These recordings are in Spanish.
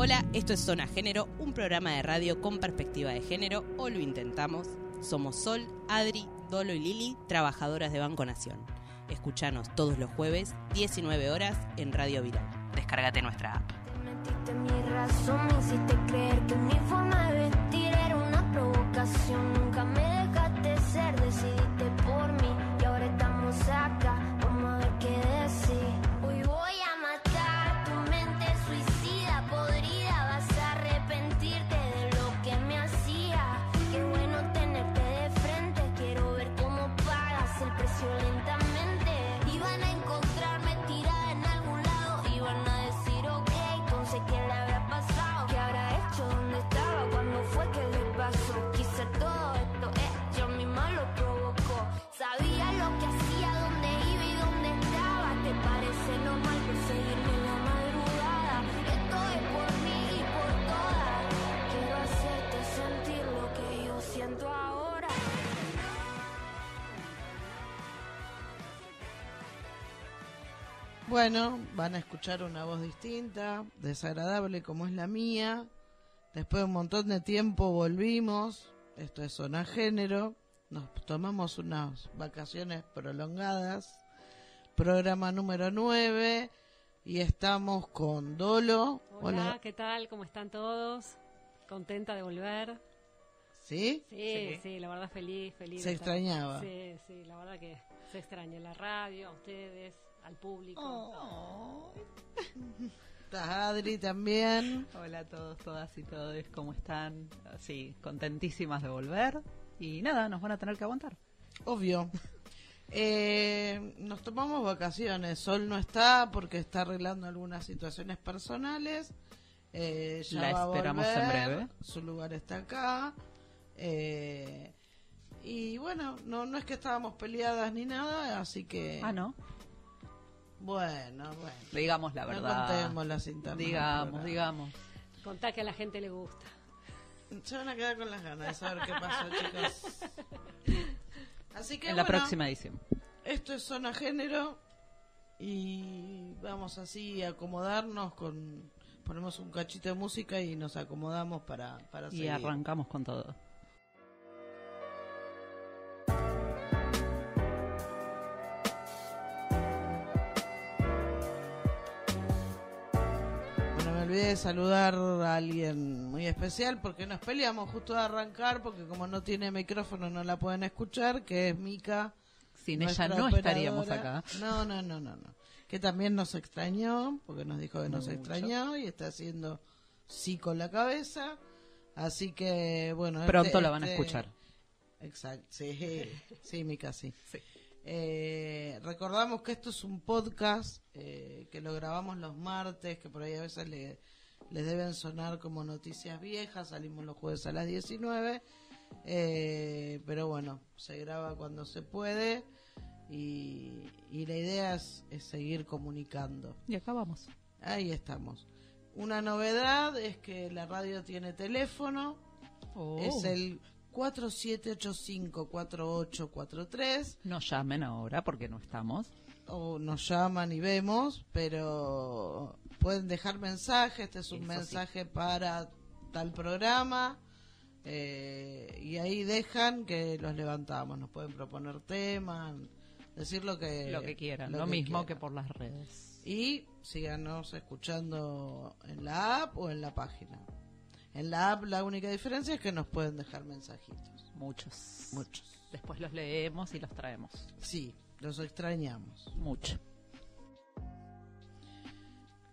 Hola, esto es Zona Género, un programa de radio con perspectiva de género, o lo intentamos. Somos Sol, Adri, Dolo y Lili, trabajadoras de Banco Nación. Escuchanos todos los jueves, 19 horas, en Radio Viral. Descárgate nuestra app. Metiste mi razón, me hiciste creer que mi forma de vestir era una provocación. Nunca me dejaste ser, decidiste Bueno, van a escuchar una voz distinta, desagradable como es la mía. Después de un montón de tiempo volvimos. Esto es zona género. Nos tomamos unas vacaciones prolongadas. Programa número 9. Y estamos con Dolo. Hola, ¿qué tal? ¿Cómo están todos? Contenta de volver. ¿Sí? Sí, sí, la verdad feliz, feliz. Se extrañaba. Sí, sí, la verdad que se extraña la radio, a ustedes, al público. Oh. Adri también. Hola a todos, todas y todos, ¿cómo están? Sí, contentísimas de volver. Y nada, nos van a tener que aguantar. Obvio. Eh, nos tomamos vacaciones. Sol no está porque está arreglando algunas situaciones personales. Eh, ya La va a esperamos en breve. Su lugar está acá. Eh, y bueno, no, no es que estábamos peleadas ni nada, así que. Ah, ¿no? Bueno, bueno. Digamos la No verdad. contemos las internas Digamos, digamos. Contá que a la gente le gusta. Se van a quedar con las ganas de saber qué pasó, chicos. Así que En la bueno, próxima edición. Esto es zona género y vamos así a acomodarnos con ponemos un cachito de música y nos acomodamos para para Y seguir. arrancamos con todo. Olvidé de saludar a alguien muy especial porque nos peleamos justo de arrancar porque como no tiene micrófono no la pueden escuchar, que es Mica. Sin ella no operadora. estaríamos acá. No, no, no, no, no. Que también nos extrañó, porque nos dijo que nos Mucho. extrañó y está haciendo sí con la cabeza. Así que, bueno. Pronto este- la van a este- escuchar. Exacto, sí, sí, Mica, sí. Sí. Eh, recordamos que esto es un podcast eh, que lo grabamos los martes, que por ahí a veces le- les deben sonar como noticias viejas, salimos los jueves a las 19, eh, pero bueno, se graba cuando se puede y, y la idea es, es seguir comunicando. Y acá vamos. Ahí estamos. Una novedad es que la radio tiene teléfono, Oh. es el 47854843 No llamen ahora porque no estamos. o nos llaman y vemos, pero pueden dejar mensaje, este es un Eso sí. mensaje para tal programa eh, y ahí dejan que los levantamos, nos pueden proponer temas, decir lo que lo que quieran. lo Lo, mismo que por las redes. y síganos escuchando en la app o en la página. En la app la única diferencia es que nos pueden dejar mensajitos. Muchos. Muchos. Después los leemos y los traemos. Sí, los extrañamos. Mucho.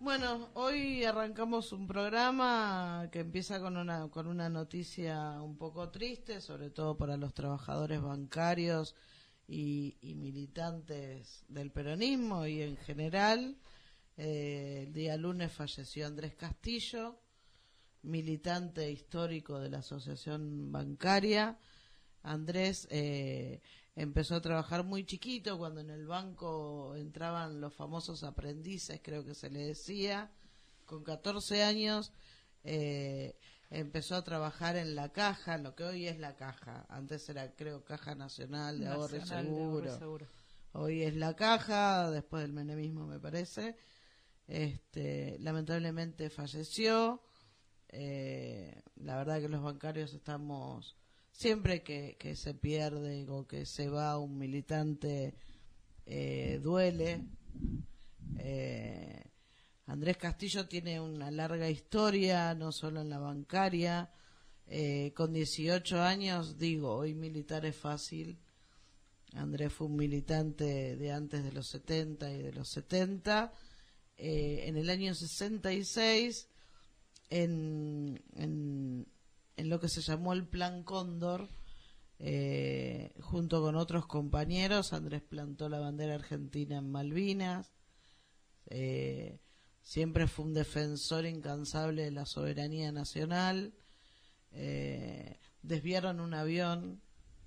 Bueno, hoy arrancamos un programa que empieza con una con una noticia un poco triste, sobre todo para los trabajadores bancarios y, y militantes del peronismo y en general. Eh, el día lunes falleció Andrés Castillo, militante histórico de la Asociación Bancaria. Andrés eh, empezó a trabajar muy chiquito cuando en el banco entraban los famosos aprendices, creo que se le decía. Con 14 años eh, empezó a trabajar en la caja, lo que hoy es la caja. Antes era, creo, Caja Nacional de Ahorro y Seguro. Seguro. Hoy es la caja, después del menemismo me parece. Este, lamentablemente falleció. Eh, la verdad que los bancarios estamos, siempre que, se pierde o que se va un militante, eh, duele. Eh, Andrés Castillo tiene una larga historia, no solo en la bancaria. Eh, con 18 años, digo, hoy militar es fácil. Andrés fue un militante de antes de los 70 y de los 70. Eh, en el año 66, en, en, lo que se llamó el Plan Cóndor, eh, junto con otros compañeros, Andrés plantó la bandera argentina en Malvinas. Eh, siempre fue un defensor incansable de la soberanía nacional. Eh, desviaron un avión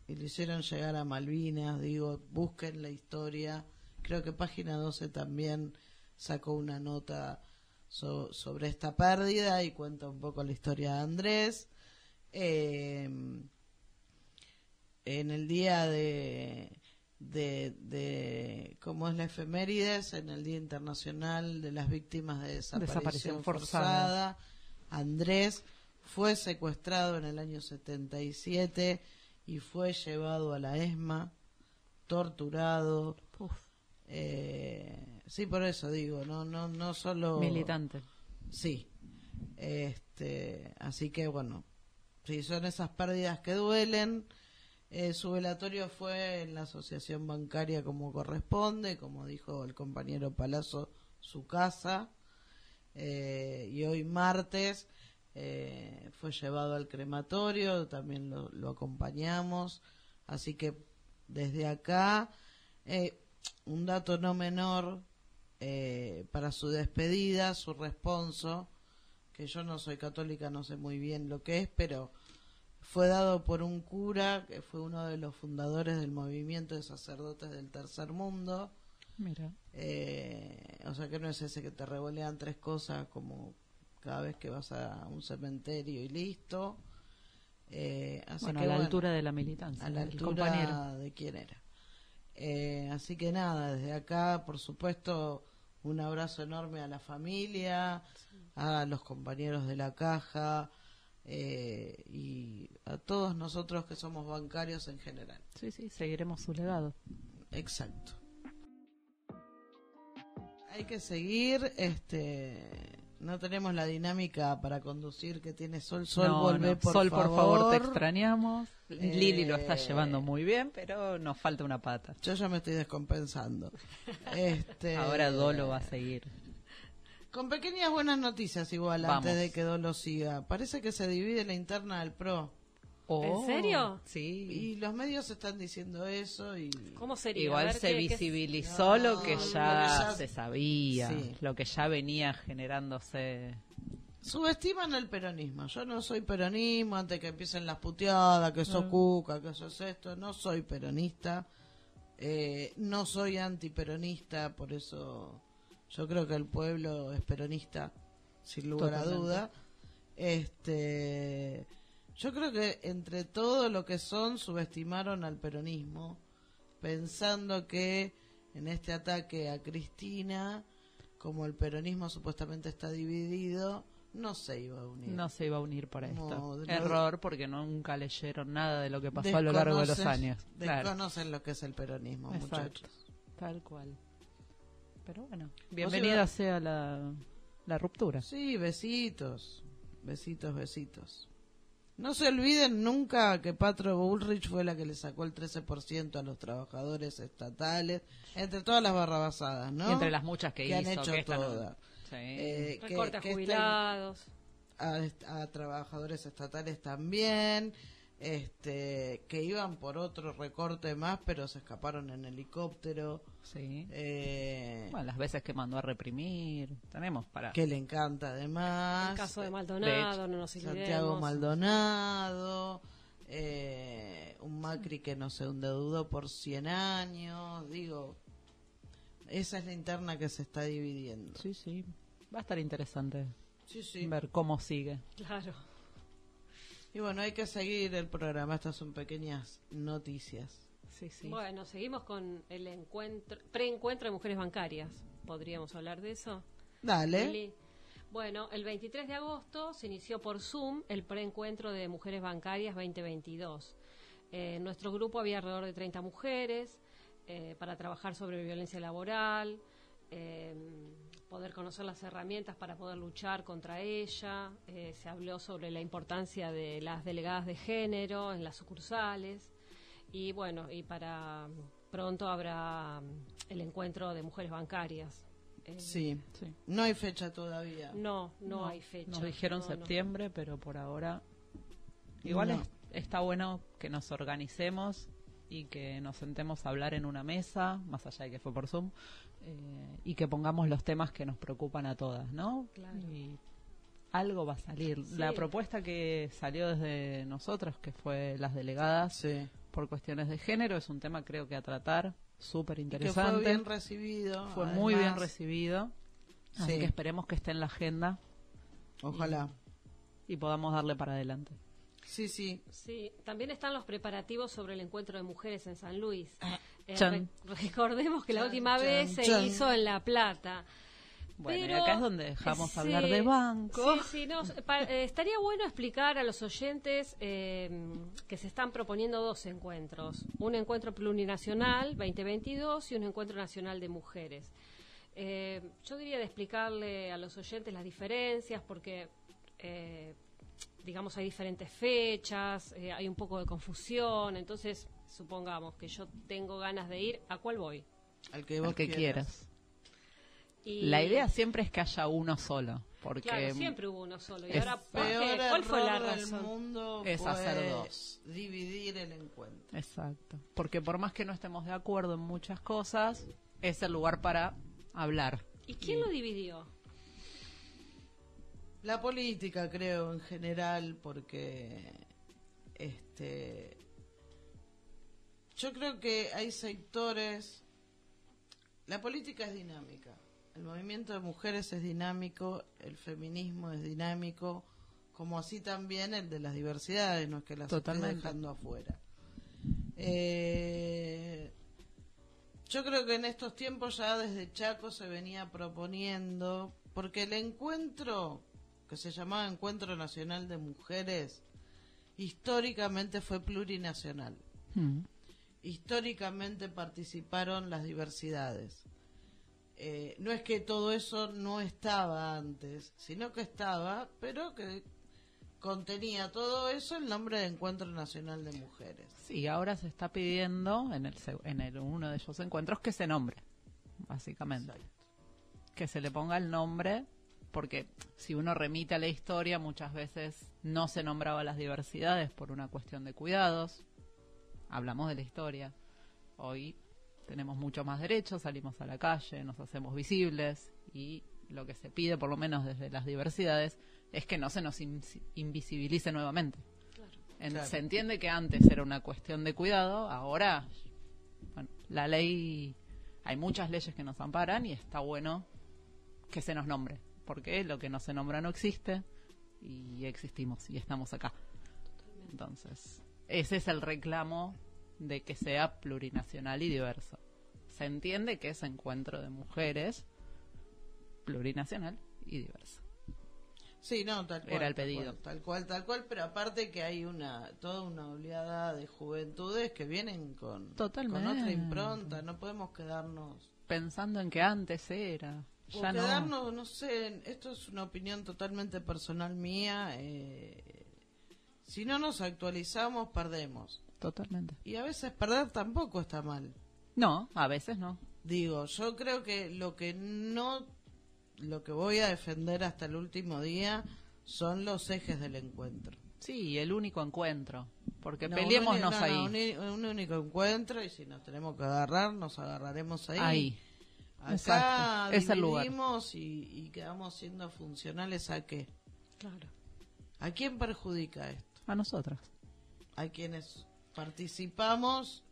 y lo hicieron llegar a Malvinas. Digo, busquen la historia. Creo que página 12 también sacó una nota so- sobre esta pérdida y cuenta un poco la historia de Andrés. Eh, en el día de, de, de cómo es la efemérides, en el Día Internacional de las Víctimas de Desaparición, Desaparición forzada, Andrés fue secuestrado en el año 77 y fue llevado a la ESMA, torturado. Uf, Eh, sí, por eso digo, no, no, no solo militante. Sí. Este, así que bueno, sí, son esas pérdidas que duelen. Eh, su velatorio fue en la asociación bancaria como corresponde, como dijo el compañero Palazzo, su casa. Eh, y hoy martes eh, fue llevado al crematorio, también lo, lo acompañamos. Así que desde acá, eh, un dato no menor eh, para su despedida, su responso, que yo no soy católica, no sé muy bien lo que es, pero fue dado por un cura que fue uno de los fundadores del movimiento de sacerdotes del tercer mundo. Mira. Eh, o sea que no es ese que te revolean tres cosas como cada vez que vas a un cementerio y listo. Eh, así Bueno, que a la bueno, altura de la militancia. a la altura compañero. de quién era. Eh, así que nada, desde acá, por supuesto, un abrazo enorme a la familia, a los compañeros de la caja eh, y a todos nosotros que somos bancarios en general. Sí, sí, seguiremos su legado. Exacto. Hay que seguir, este, no tenemos la dinámica para conducir que tiene Sol. Sol, No, volvé, no. por Sol, favor. por favor, te extrañamos. Eh, Lili lo está llevando muy bien, pero nos falta una pata. Yo ya me estoy descompensando. Este, Ahora Dolo va a seguir. Con pequeñas buenas noticias igual Vamos. antes de que Dolo siga. Parece que se divide la interna del PRO. Oh, serio? Sí. Y los medios están diciendo eso y... ¿Cómo sería? Igual se ¿qué- qué- visibilizó No, lo que lo que ya se sabía, Sí. lo que ya venía generándose. Subestiman el peronismo. Yo no soy peronismo antes que empiecen las puteadas, que sos cuca, que sos esto. No soy peronista. Eh, no soy antiperonista, por eso yo creo que el pueblo es peronista, sin lugar a duda. Este, yo creo que entre todo lo que son subestimaron al peronismo, pensando que en este ataque a Cristina, como el peronismo supuestamente está dividido, no se iba a unir. No se iba a unir para esto. Error, porque nunca leyeron nada de lo que pasó a lo largo de los Desconocen- años. Claro, Desconocen lo que es el peronismo, Exacto. muchachos. tal cual. Pero bueno, bienvenida iba- sea la, la ruptura. Sí, besitos, besitos, besitos. No se olviden nunca que Patro Bullrich fue la que le sacó el 13% a los trabajadores estatales, entre todas las barrabasadas, ¿no? Y entre las muchas que, que han hecho que esta no- todas. Sí. Eh, que esta- jubilados. a, a trabajadores estatales también, este, que iban por otro recorte más, pero se escaparon en helicóptero. Sí. Eh, Bueno, las veces que mandó a reprimir, tenemos para... que le encanta además. El caso de de Maldonado, hecho, no nos olvidemos. Santiago Maldonado, eh, un Macri que no se endeudó por 100 años, digo, esa es la interna que se está dividiendo. Sí, sí. Va a estar interesante Sí, sí. ver cómo sigue. Claro. Y bueno, hay que seguir el programa, estas son pequeñas noticias. Sí, sí. Bueno, seguimos con el encuentro, preencuentro de mujeres bancarias. ¿Podríamos hablar de eso? Dale. Bueno, el 23 de agosto se inició por Zoom el preencuentro de Mujeres Bancarias 2022. Eh, en nuestro grupo había alrededor de 30 mujeres eh, para trabajar sobre violencia laboral, eh, poder conocer las herramientas para poder luchar contra ella. Eh, se habló sobre la importancia de las delegadas de género en las sucursales. Y bueno, y para pronto habrá mm, el encuentro de mujeres bancarias. Eh, Sí, Sí. no hay fecha todavía. No, no, hay fecha. Nos dijeron No, no. septiembre, pero por ahora. Igual No. es- está bueno que nos organicemos y que nos sentemos a hablar en una mesa, más allá de que fue por Zoom, eh, y que pongamos los temas que nos preocupan a todas, ¿no? Claro. Y algo va a salir. Sí. La propuesta que salió desde nosotros, que fue las delegadas Sí. Por cuestiones de género, es un tema creo que a tratar súper interesante. fue bien recibido. Fue muy bien recibido. Así Sí. que esperemos que esté en la agenda Ojalá. y podamos darle para adelante. Sí, sí. Sí, también están los preparativos sobre el encuentro de mujeres en San Luis. Eh, Chan. re- recordemos que la última chan, vez se hizo en La Plata. Bueno, Pero- y acá es donde dejamos Sí, hablar de banco. Sí, sí, no, pa- eh, estaría bueno explicar a los oyentes eh, que se están proponiendo dos encuentros. Un encuentro plurinacional 2022 y un encuentro nacional de mujeres. Eh, yo diría de explicarle a los oyentes las diferencias porque, eh, digamos, hay diferentes fechas, eh, hay un poco de confusión. Entonces, supongamos que yo tengo ganas de ir, ¿a cuál voy? Al que vos que quieras. Y- La idea siempre es que haya uno solo, porque Claro, siempre hubo uno solo. ¿Y ahora ¿Cuál fue la error del razón? mundo Es hacer dos. dividir el encuentro. Exacto. Porque por más que no estemos de acuerdo en muchas cosas, es el lugar para hablar. ¿Y quién lo dividió? La política, creo, en general, porque este yo creo que hay sectores la política es dinámica. El movimiento de mujeres es dinámico, el feminismo es dinámico, como así también el de las diversidades, no es que las esté Totalmente. dejando afuera. Eh, yo creo que en estos tiempos ya desde Chaco se venía proponiendo, porque el encuentro, que se llamaba Encuentro Nacional de Mujeres, históricamente fue plurinacional. Mm. Históricamente participaron las diversidades. Eh, no es que todo eso no estaba antes, sino que estaba, pero que contenía todo eso el nombre de Encuentro Nacional de Mujeres. Sí, ahora se está pidiendo en el, en el uno de esos encuentros que se nombre, básicamente. Que se le ponga el nombre, porque si uno remite a la historia, muchas veces no se nombraba las diversidades por una cuestión de cuidados. Hablamos de la historia. Hoy tenemos mucho más derechos, salimos a la calle, nos hacemos visibles y lo que se pide, por lo menos desde las diversidades, es que no se nos in- invisibilice nuevamente. En- Claro. Se entiende que antes era una cuestión de cuidado, ahora bueno, la ley, hay muchas leyes que nos amparan y está bueno que se nos nombre, porque lo que no se nombra no existe y existimos y estamos acá. Entonces, ese es el reclamo de que sea plurinacional y diverso. Se entiende que es encuentro de mujeres plurinacional y diverso. Sí, no, tal cual. Era el tal pedido. cual, Tal cual, tal cual, pero aparte que hay una toda una oleada de juventudes que vienen con, Totalmente. con otra impronta, no podemos quedarnos Pensando en que antes era, o ya no. quedarnos, no sé, esto es una opinión totalmente personal mía, eh, si no nos actualizamos perdemos. Totalmente. Y a veces perder tampoco está mal. No, a veces no. Digo, yo creo que lo que no, lo que voy a defender hasta el último día son los ejes del encuentro. Sí, el único encuentro. Porque No, peleémonos no, ahí. un único encuentro y si nos tenemos que agarrar, nos agarraremos ahí. Ahí. Acá Exacto, es el lugar. y, y quedamos siendo funcionales a qué? Claro. ¿A quién perjudica esto? A nosotras. A quienes participamos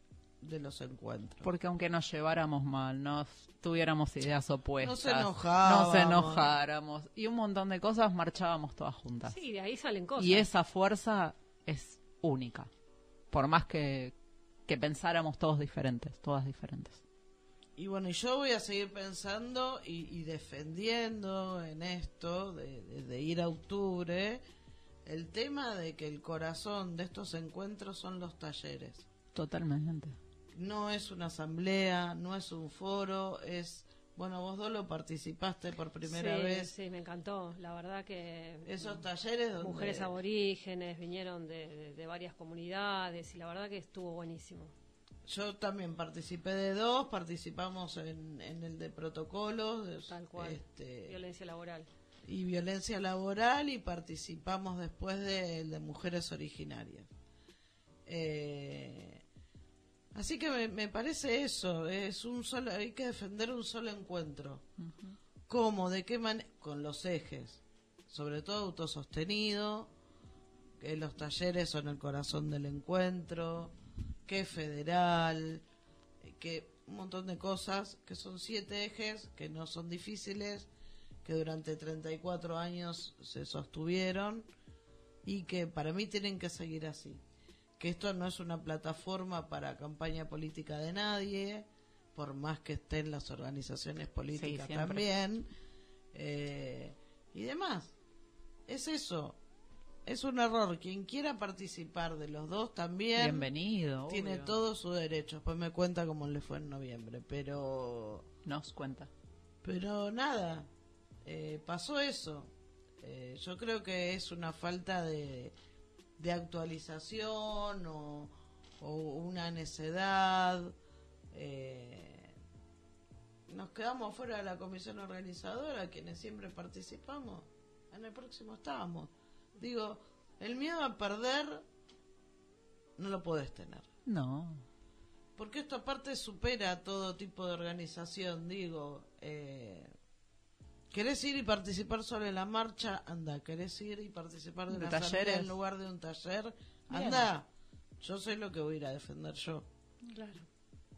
de los encuentros. Porque aunque nos lleváramos mal, nos tuviéramos ideas opuestas, Nos enojábamos. nos enojáramos y un montón de cosas, marchábamos todas juntas. Sí, de ahí salen cosas. y esa fuerza es única. Por más que, que pensáramos todos diferentes, todas diferentes. y bueno, y yo voy a seguir pensando y, y defendiendo en esto, de, de- de ir a octubre, el tema de que el corazón de estos encuentros son los talleres. Totalmente. No es una asamblea, no es un foro, es, bueno, vos Dolo participaste por primera sí, vez. Sí, me encantó. La verdad que Esos talleres donde... mujeres aborígenes vinieron de, de- de varias comunidades y la verdad que estuvo buenísimo. Yo también participé de dos, participamos en, en el de protocolos de- Tal cual. este, Violencia laboral. Y violencia laboral y participamos después del de mujeres originarias. Eh, así que me, me parece eso, es un solo, hay que defender un solo encuentro. ¿Cómo? ¿De qué manera? Con los ejes, sobre todo autosostenido, que los talleres son el corazón del encuentro, que federal, que un montón de cosas, que son siete ejes, que no son difíciles, que durante 34 años se sostuvieron y que para mí tienen que seguir así. Que esto no es una plataforma para campaña política de nadie, por más que estén las organizaciones políticas también, eh, y demás. Es eso. Es un error. Quien quiera participar de los dos también Bienvenido. tiene obvio. todo su derecho. Después me cuenta cómo le fue en noviembre. Pero Nos cuenta. pero nada, eh, pasó eso. Eh, yo creo que es una falta de, de actualización o, o una necedad. Eh, nos quedamos fuera de la comisión organizadora, quienes siempre participamos. En el próximo estábamos. Digo, el miedo a perder no lo podés tener. No. Porque esto aparte supera todo tipo de organización, digo. Eh, ¿Querés ir y participar solo en la marcha? Anda. ¿Querés ir y participar de ¿De una asamblea talleres? en lugar de un taller? Bien. Anda. Yo sé lo que voy a ir a defender yo. Claro.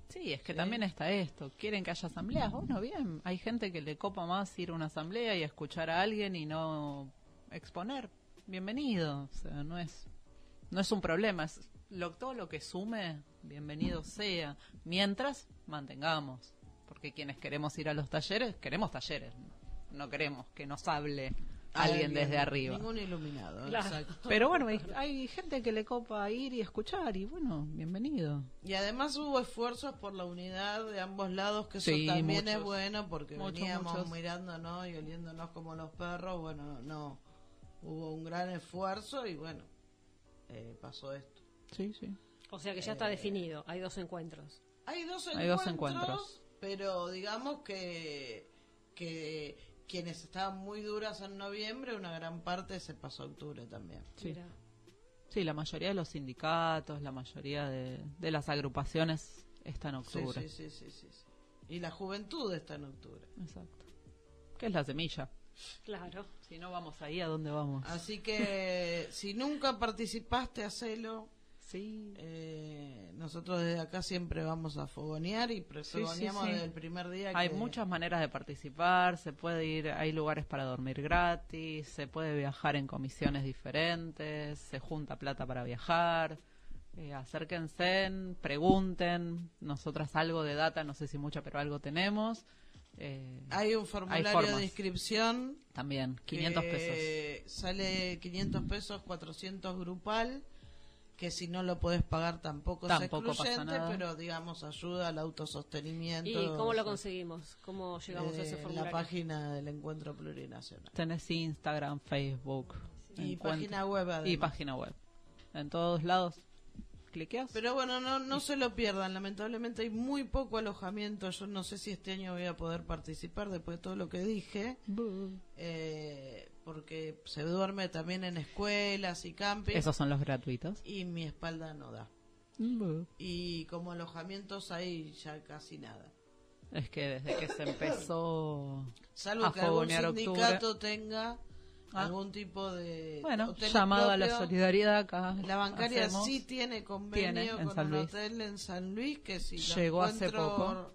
Sí, es que Sí. también está esto. ¿Quieren que haya asambleas? Bueno, bien. Hay gente que le copa más ir a una asamblea y escuchar a alguien y no exponer. Bienvenido. O sea, no es, no es un problema. Es lo, todo lo que sume, bienvenido sea. Mientras mantengamos. Porque quienes queremos ir a los talleres, queremos talleres. No queremos que nos hable alguien desde arriba. Ningún iluminado. Claro. exacto. Pero bueno, hay, hay gente que le copa ir y escuchar y bueno, bienvenido. Y además hubo esfuerzos por la unidad de ambos lados, que eso Sí, también es bueno porque Muchos, veníamos muchos. mirándonos y oliéndonos como los perros. Bueno, no. Hubo un gran esfuerzo y bueno, eh, pasó esto. Sí, sí. O sea que ya está definido, hay dos encuentros. Hay dos Hay encuentros, dos encuentros. pero digamos que, que quienes estaban muy duras en noviembre, una gran parte se pasó a octubre también. Sí. Mira. Sí, la mayoría de los sindicatos, la mayoría de, de las agrupaciones está en octubre. sí, sí, sí, sí, sí. Y la juventud está en octubre. Exacto. ¿Qué es la semilla? Claro. Si no vamos ahí, ¿a dónde vamos? Así que si nunca participaste, hacelo. Sí. Eh, nosotros desde acá siempre vamos a fogonear y pre- Sí, sí, fogoneamos desde el primer día. Hay que- muchas maneras de participar, se puede ir, hay lugares para dormir gratis, se puede viajar en comisiones diferentes, se junta plata para viajar. Eh, acérquense, pregunten. Nosotras algo de data, no sé si mucha, pero algo tenemos. Eh, Hay un formulario de inscripción. también, 500 pesos. Sale 500 pesos, 400 grupal. Que si no lo puedes pagar tampoco, Tampoco es pasa excluyente, nada. pero digamos ayuda al autosostenimiento. ¿Y cómo o lo conseguimos? ¿Cómo llegamos a eh, ese en formulario? la página del Encuentro Plurinacional. Tenés Instagram, Facebook. Y encuentro- página web Y además. página web. En todos lados. Cliqueas. Pero bueno, no, no se lo pierdan. Lamentablemente hay muy poco alojamiento. Yo no sé si este año voy a poder participar después de todo lo que dije. eh, porque se duerme también en escuelas y camping. Esos son los gratuitos. Y mi espalda no da. Y como alojamientos hay ya casi nada. Es que desde que se empezó Salvo a que algún octubre. sindicato tenga Ah. algún tipo de Bueno, llamado a la solidaridad acá. La bancaria hacemos. sí tiene convenio Tiene, con un hotel en San Luis que si Llegó hace poco.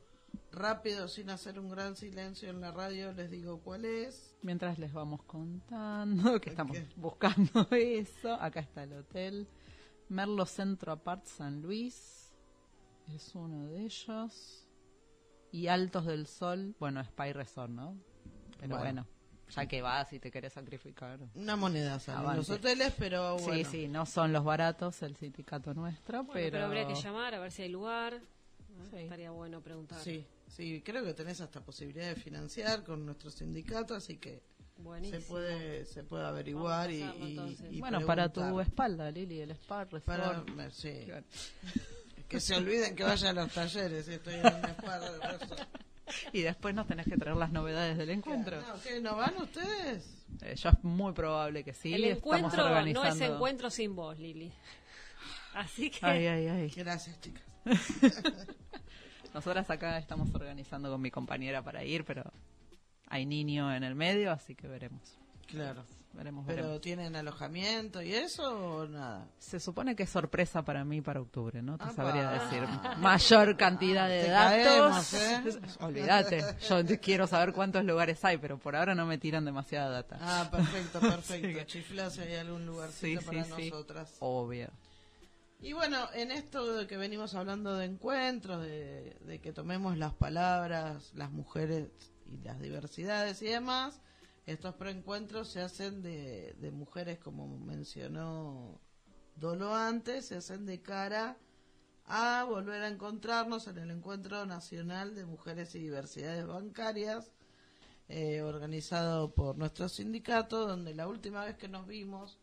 Rápido sin hacer un gran silencio en la radio les digo cuál es. Mientras les vamos contando que estamos buscando eso. Acá está el hotel. Merlo Centro Apart San Luis. Es uno de ellos. Y Altos del Sol, bueno, Spy Resort, ¿no? Pero Bueno. bueno, ya que vas y te querés sacrificar. Una moneda los hoteles, pero bueno. Sí, sí, no son los baratos el sindicato nuestro, Bueno, pero... pero... habría que llamar a ver si hay lugar. ¿no? Sí. Estaría bueno preguntar. Sí, sí, creo que tenés hasta posibilidad de financiar con nuestro sindicato, así que Buenísimo. se puede se puede averiguar y, bueno, para tu espalda, Lili, el Spa. Para, sí. Claro. Que se olviden que vayan a los talleres, estoy en un spa de resort. Y después nos tenés que traer las novedades del encuentro. No, ¿qué, ¿No van ustedes? Eh, yo es muy probable que sí. el estamos encuentro no es encuentro sin vos, Lili. Así que Ay, ay, ay. Gracias, chicas. Nosotras acá estamos organizando con mi compañera para ir, pero hay niño en el medio, así que veremos. Claro. Veremos, ¿Pero veremos. tienen alojamiento y eso o nada? Se supone que es sorpresa para mí para octubre, no te sabría decir. Mayor cantidad de datos. caemos, ¿eh? Olvídate, yo quiero saber cuántos lugares hay, pero por ahora no me tiran demasiada data. Ah, perfecto, perfecto. Chiflá si hay algún lugarcito Sí, para sí, sí. nosotras. Obvio. Y bueno, en esto de que venimos hablando de encuentros, de, de que tomemos las palabras, las mujeres y las diversidades y demás, estos preencuentros se hacen de, de mujeres, como mencionó Dolo antes, se hacen de cara a volver a encontrarnos en el Encuentro Nacional de Mujeres y Diversidades Bancarias, eh, organizado por nuestro sindicato, donde la última vez que nos vimos,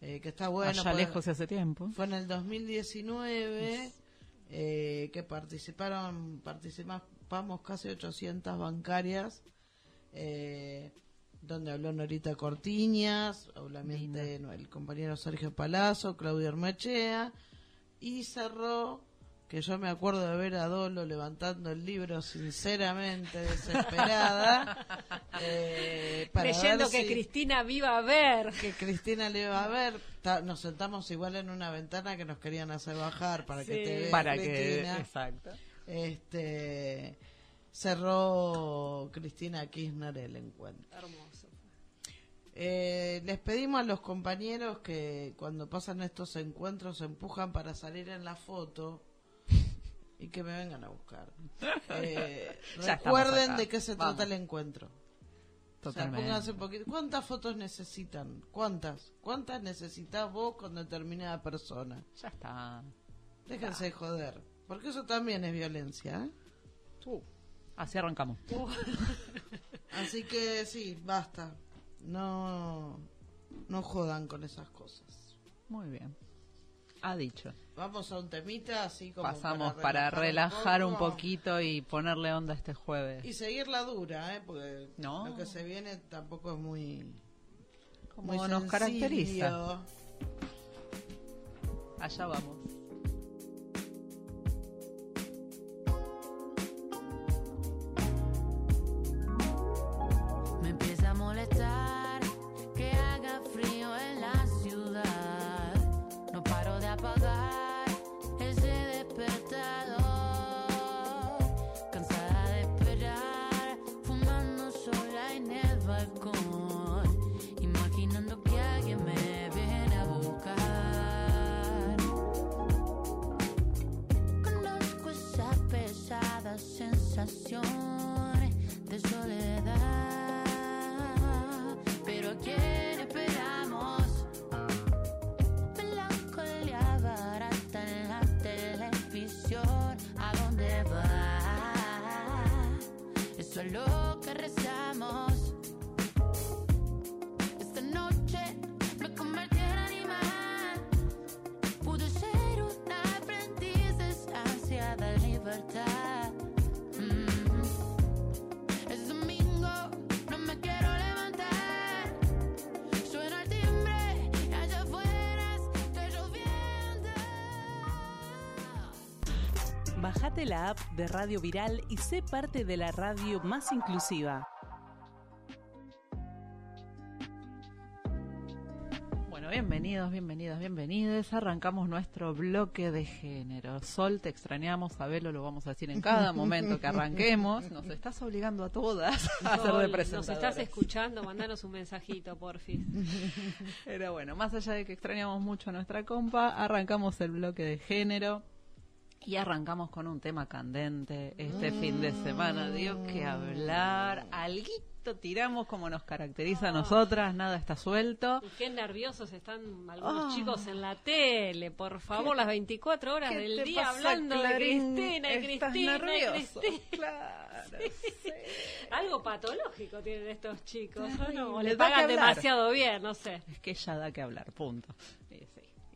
eh, que está bueno, Allá lejos hace tiempo. fue en el 2019 eh, que participaron, participamos casi 800 bancarias, eh, donde habló Norita Cortiñas, obviamente no, el compañero Sergio Palazzo, Claudio Hermechea, y cerró, que yo me acuerdo de ver a Dolo levantando el libro sinceramente desesperada, eh, para creyendo ver que si- Cristina viva a ver. que Cristina le iba a ver. Ta- Nos sentamos igual en una ventana que nos querían hacer bajar para que te vea Para que. Cristina. Exacto. Este cerró Cristina Kirchner el encuentro. Hermoso. Eh, les pedimos a los compañeros que cuando pasan estos encuentros se empujan para salir en la foto y que me vengan a buscar. Eh, recuerden de qué se Vamos. trata el encuentro. O sea, Totalmente. pónganse un poquito. ¿Cuántas fotos necesitan? ¿Cuántas? ¿Cuántas necesitas vos con determinada persona? Ya está. Déjense de joder. Porque eso también es violencia. ¿eh? Así arrancamos. Así que sí, basta. No, no jodan con esas cosas. Muy bien. Ha dicho. Vamos a un temita así como Pasamos para relajar un, poco poquito y ponerle onda este jueves. y seguir la dura, ¿eh? Porque No. lo que se viene tampoco es muy Como muy nos caracteriza. Allá vamos. Bajate la app de Radio Viral y sé parte de la radio más inclusiva. Bueno, bienvenidos, bienvenidas, bienvenides. Arrancamos nuestro bloque de género. Sol, te extrañamos, Abelo, lo vamos a decir en cada momento que arranquemos. Nos estás obligando a todas a hacer Sol, de Nos estás escuchando, mandanos un mensajito, porfis. Pero bueno, más allá de que extrañamos mucho a nuestra compa, arrancamos el bloque de género. Y arrancamos con un tema candente. Este fin de semana dio que hablar. Alguito tiramos como nos caracteriza a nosotras, nada está suelto. Y qué nerviosos están algunos Ah. chicos en la tele, por favor, las 24 horas ¿Qué del día pasa, hablando de? Cristina, y Estás Cristina, nervioso. Cristina. Claro, sí. Algo patológico tienen estos chicos, ¿o Terrible. no? O Les pagan demasiado bien, no sé. Es que ya da que hablar, punto.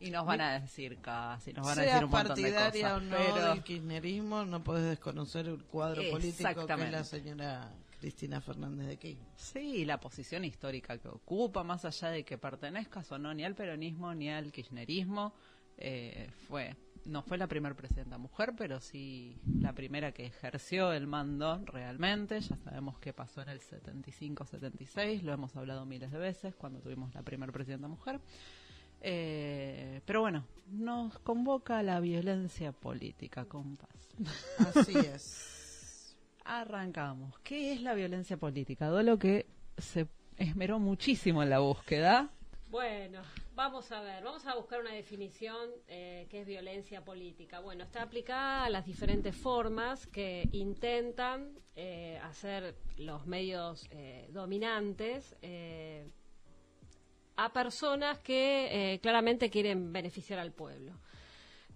Y, nos van a decir casi, nos van a decir un montón de partidaria cosas. o no pero del kirchnerismo, no puedes desconocer el cuadro político que es la señora Cristina Fernández de Kirchner. Sí, la posición histórica que ocupa, más allá de que pertenezcas o no ni al peronismo ni al kirchnerismo, eh, fue no fue la primera presidenta mujer, pero sí la primera que ejerció el mando realmente. Ya sabemos qué pasó en el 75-76, lo hemos hablado miles de veces cuando tuvimos la primera presidenta mujer. Eh, pero bueno, nos convoca la violencia política, compás. Así es. Arrancamos. ¿Qué es la violencia política? Dolo que se esmeró muchísimo en la búsqueda. Bueno, vamos a ver, vamos a buscar una definición eh, que es violencia política. Bueno, está aplicada a las diferentes formas que intentan eh, hacer los medios eh, dominantes eh, a personas que eh, claramente quieren beneficiar al pueblo.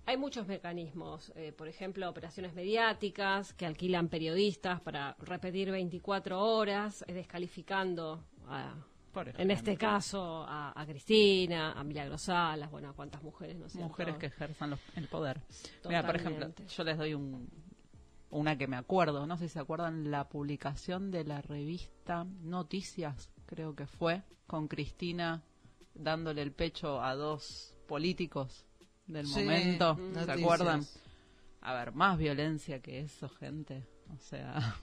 Hay muchos mecanismos, eh, por ejemplo, operaciones mediáticas que alquilan periodistas para repetir 24 horas, eh, descalificando a, en este caso a, a Cristina, a Milagro Salas, bueno, a cuántas mujeres, ¿no cierto? Mujeres que ejerzan los- el poder. Mira, por ejemplo, yo les doy un, una que me acuerdo. No sé si se acuerdan la publicación de la revista Noticias, creo que fue, con Cristina dándole el pecho a dos políticos del Sí, momento. ¿Se noticias. acuerdan? A ver, más violencia que eso, gente. O sea,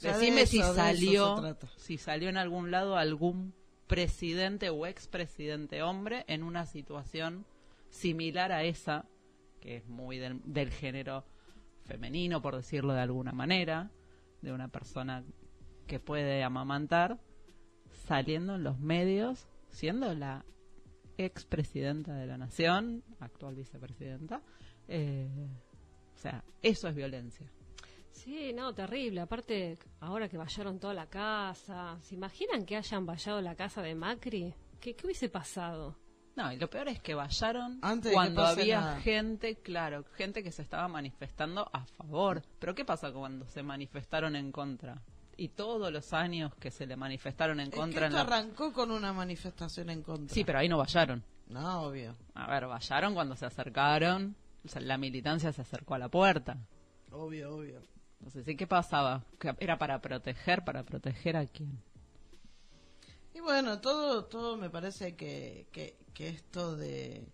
de decime si de salió, si salió en algún lado algún presidente o expresidente hombre en una situación similar a esa, que es muy del, del género femenino, por decirlo de alguna manera, de una persona que puede amamantar, saliendo en los medios, siendo la expresidenta de la nación, actual vicepresidenta. eh, o sea, eso es violencia. Sí, no, terrible. Aparte, ahora que vallaron toda la casa, ¿se imaginan que hayan vallado la casa de Macri? ¿Qué, qué hubiese pasado? No, y lo peor es que vayaron Antes que cuando había nada. gente, claro, gente que se estaba manifestando a favor. Pero ¿qué pasa cuando se manifestaron en contra? Y todos los años que se le manifestaron en Es que contra. en esto la- arrancó con una manifestación en contra. Sí, pero ahí no vayaron. No, obvio. A ver, vayaron cuando se acercaron. O sea, la militancia se acercó a la puerta. Obvio, obvio. No sé, ¿sí? ¿qué pasaba? ¿Que ¿Era para proteger? ¿Para proteger a quién? Y bueno, todo, todo me parece que, que, que esto de,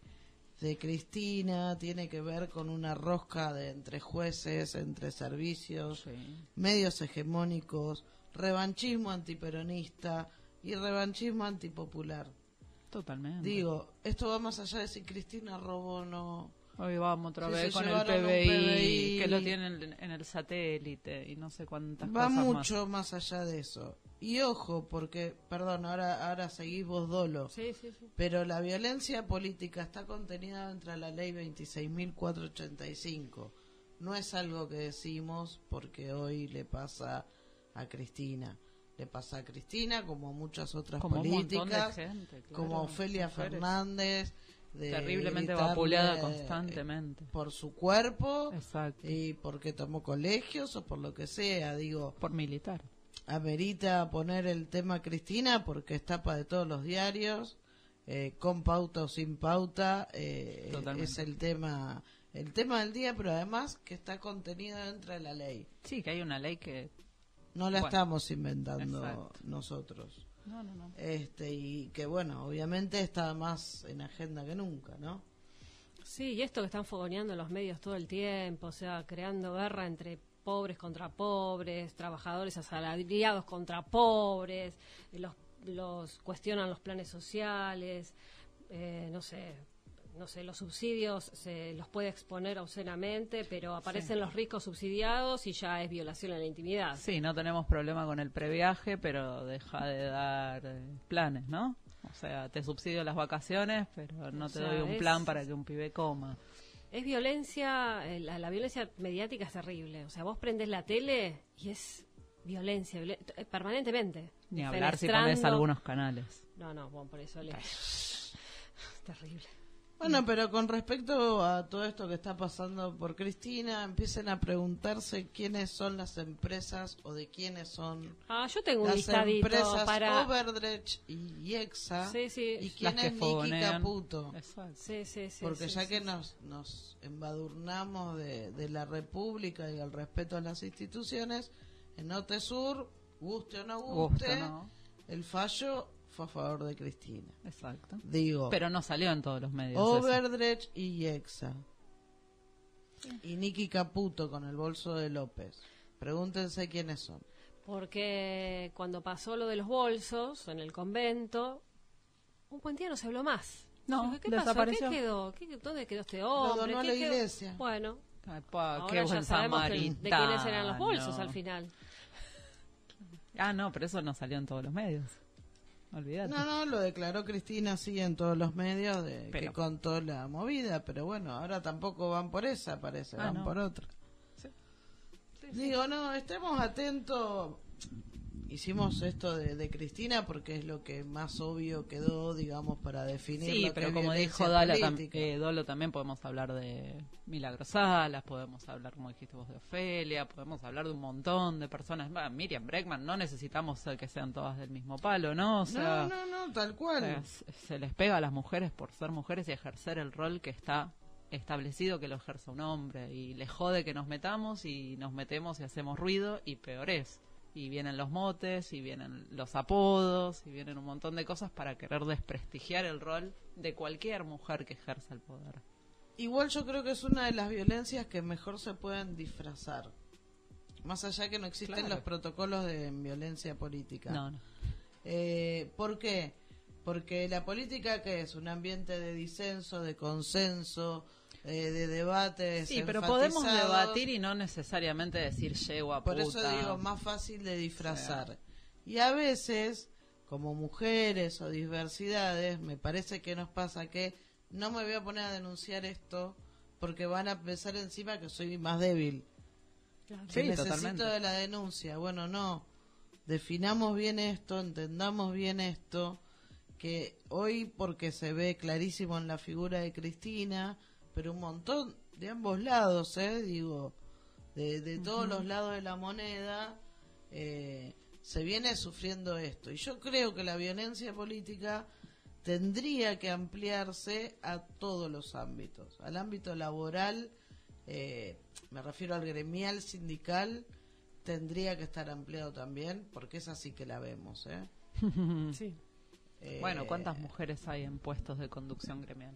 de Cristina tiene que ver con una rosca de entre jueces, entre servicios, medios hegemónicos, revanchismo antiperonista y revanchismo antipopular. Totalmente. Digo, esto va más allá de si Cristina robó o no. Hoy vamos otra vez con el PBI, PBI. que lo tienen en, el satélite y no sé cuántas Va cosas mucho más. allá de eso. Y ojo, porque, perdón, ahora, ahora seguís vos dolo. Sí, sí, sí. Pero la violencia política está contenida dentro de la ley 26.485. No es algo que decimos porque hoy le pasa a Cristina. Le pasa a Cristina como muchas otras Como políticas, gente, claro, como Ofelia. Fernández. De Terriblemente vapuleada eh, constantemente. Por su cuerpo Exacto. y porque tomó colegios o por lo que sea. Digo, Por militar. amerita poner el tema Cristina porque es tapa de todos los diarios, eh, con pauta o sin pauta, eh, es el tema el tema del día, pero además que está contenido dentro de la ley. Sí, que hay una ley que... No la Bueno, estamos inventando exacto. nosotros. No, no, no. Este y que bueno, obviamente está más en agenda que nunca, ¿no? Sí, y esto que están fogoneando los medios todo el tiempo, o sea, creando guerra entre pobres contra pobres, trabajadores asalariados contra pobres, los, los cuestionan los planes sociales, eh, no sé, no sé, los subsidios se los puede exponer obscenamente, pero aparecen los ricos subsidiados y ya es violación a la intimidad. Sí, no tenemos problema con el previaje, pero deja de dar eh, planes, ¿no? O sea, te subsidio las vacaciones, pero no O te sea, doy un es- plan para que un pibe coma. Es violencia, eh, la, la violencia mediática es terrible. O sea, vos prendés la tele y es violencia, violen- eh, permanentemente. Ni hablar si pones algunos canales. No, no, bueno, por eso le... terrible. Bueno, pero con respecto a todo esto que está pasando por Cristina, empiecen a preguntarse quiénes son las empresas o de quiénes son Ah, yo tengo un las empresas para... Overdrech y EXA Sí, sí. y Las quién que es fogonean. Caputo. Exacto. Sí, sí, sí. Porque sí, ya sí, que sí. nos, nos embadurnamos de, de la República y el respeto a las instituciones, en Otesur, guste o no guste, Gusto, ¿no? el fallo fue a favor de Cristina. Exacto. Digo, Pero no salió en todos los medios. eso. Overdrech y EXA. Y Nicky Caputo con el bolso de López. Pregúntense quiénes son. Porque cuando pasó lo de los bolsos en el convento, un buen día no se habló más. No, ¿qué desapareció. pasó? ¿Qué quedó? ¿Qué- ¿Dónde quedó este hombre? donó a ¿Qué la quedó? iglesia. Bueno, Ay, pa, ahora qué ya sabemos que- de quiénes eran los bolsos al final. Ah, no, pero eso no salió en todos los medios. Olvídate. No, no, lo declaró Cristina así en todos los medios de que contó la movida, pero bueno, ahora tampoco van por esa, parece, Ah, van no. por otra. Sí. Digo, no, estemos atentos. Hicimos esto de, de Cristina porque es lo que más obvio quedó, digamos, para definir. Sí, pero como dijo Dolo, tam- eh, Dolo, también podemos hablar de Milagros Salas, podemos hablar, como dijiste vos, de Ofelia, podemos hablar de un montón de personas. Va, Miriam Breckman, no necesitamos eh, que sean todas del mismo palo, ¿no? O sea, no, no, no, tal cual. sea, se- les pega a las mujeres por ser mujeres y ejercer el rol que está establecido que lo ejerza un hombre y les jode que nos metamos y nos metemos y hacemos ruido y peor es. Y vienen los motes, y vienen los apodos, y vienen un montón de cosas para querer desprestigiar el rol de cualquier mujer que ejerza el poder. Igual yo creo que es una de las violencias que mejor se pueden disfrazar. Más allá que no existen Claro. los protocolos de violencia política. No, no. Eh, ¿Por qué? Porque la política que es un ambiente de disenso, de consenso, eh, de debates. Sí, pero podemos debatir y no necesariamente decir yegua Por puta. eso digo, más fácil de disfrazar. Y a veces, como mujeres o diversidades, me parece que nos pasa que no me voy a poner a denunciar esto porque van a pensar encima que soy más débil. Sí, necesito totalmente. de la denuncia. Bueno, no. Definamos bien esto, entendamos bien esto, que hoy porque se ve clarísimo en la figura de Cristina, pero un montón de ambos lados, ¿eh? Digo, de, de todos los lados de la moneda, eh, se viene sufriendo esto. Y yo creo que la violencia política tendría que ampliarse a todos los ámbitos, al ámbito laboral, eh, me refiero al gremial, sindical, tendría que estar ampliado también, porque es así que la vemos. ¿eh? Sí. Eh, Bueno, ¿cuántas mujeres hay en puestos de conducción gremial?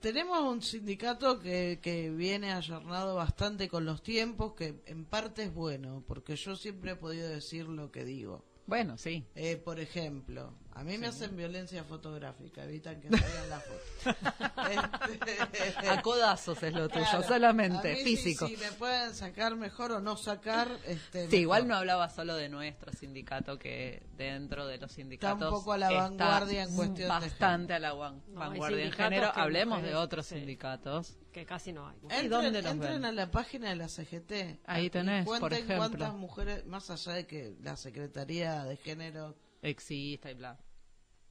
Tenemos un sindicato que, que viene ayornado bastante con los tiempos, que en parte es bueno, porque yo siempre he podido decir lo que digo. Bueno, sí. Eh, por ejemplo, a mí me hacen violencia fotográfica, evitan que salgan las fotos. Este, A codazos es lo tuyo, claro, a solamente, mí si- físico. Si, me pueden sacar mejor o no sacar, este, Sí, igual mejor. no hablaba solo de nuestro sindicato, que dentro de los sindicatos Está un poco a la vanguardia en cuestión de bastante a la van- No, vanguardia en género. Hablemos mujeres, de otros sí. sindicatos. Que casi no hay. Entren, dónde los entren ven? a la página de la CGT. Ahí y tenés, por cuenten ejemplo. cuántas mujeres, más allá de que la Secretaría de Género, Exista y bla.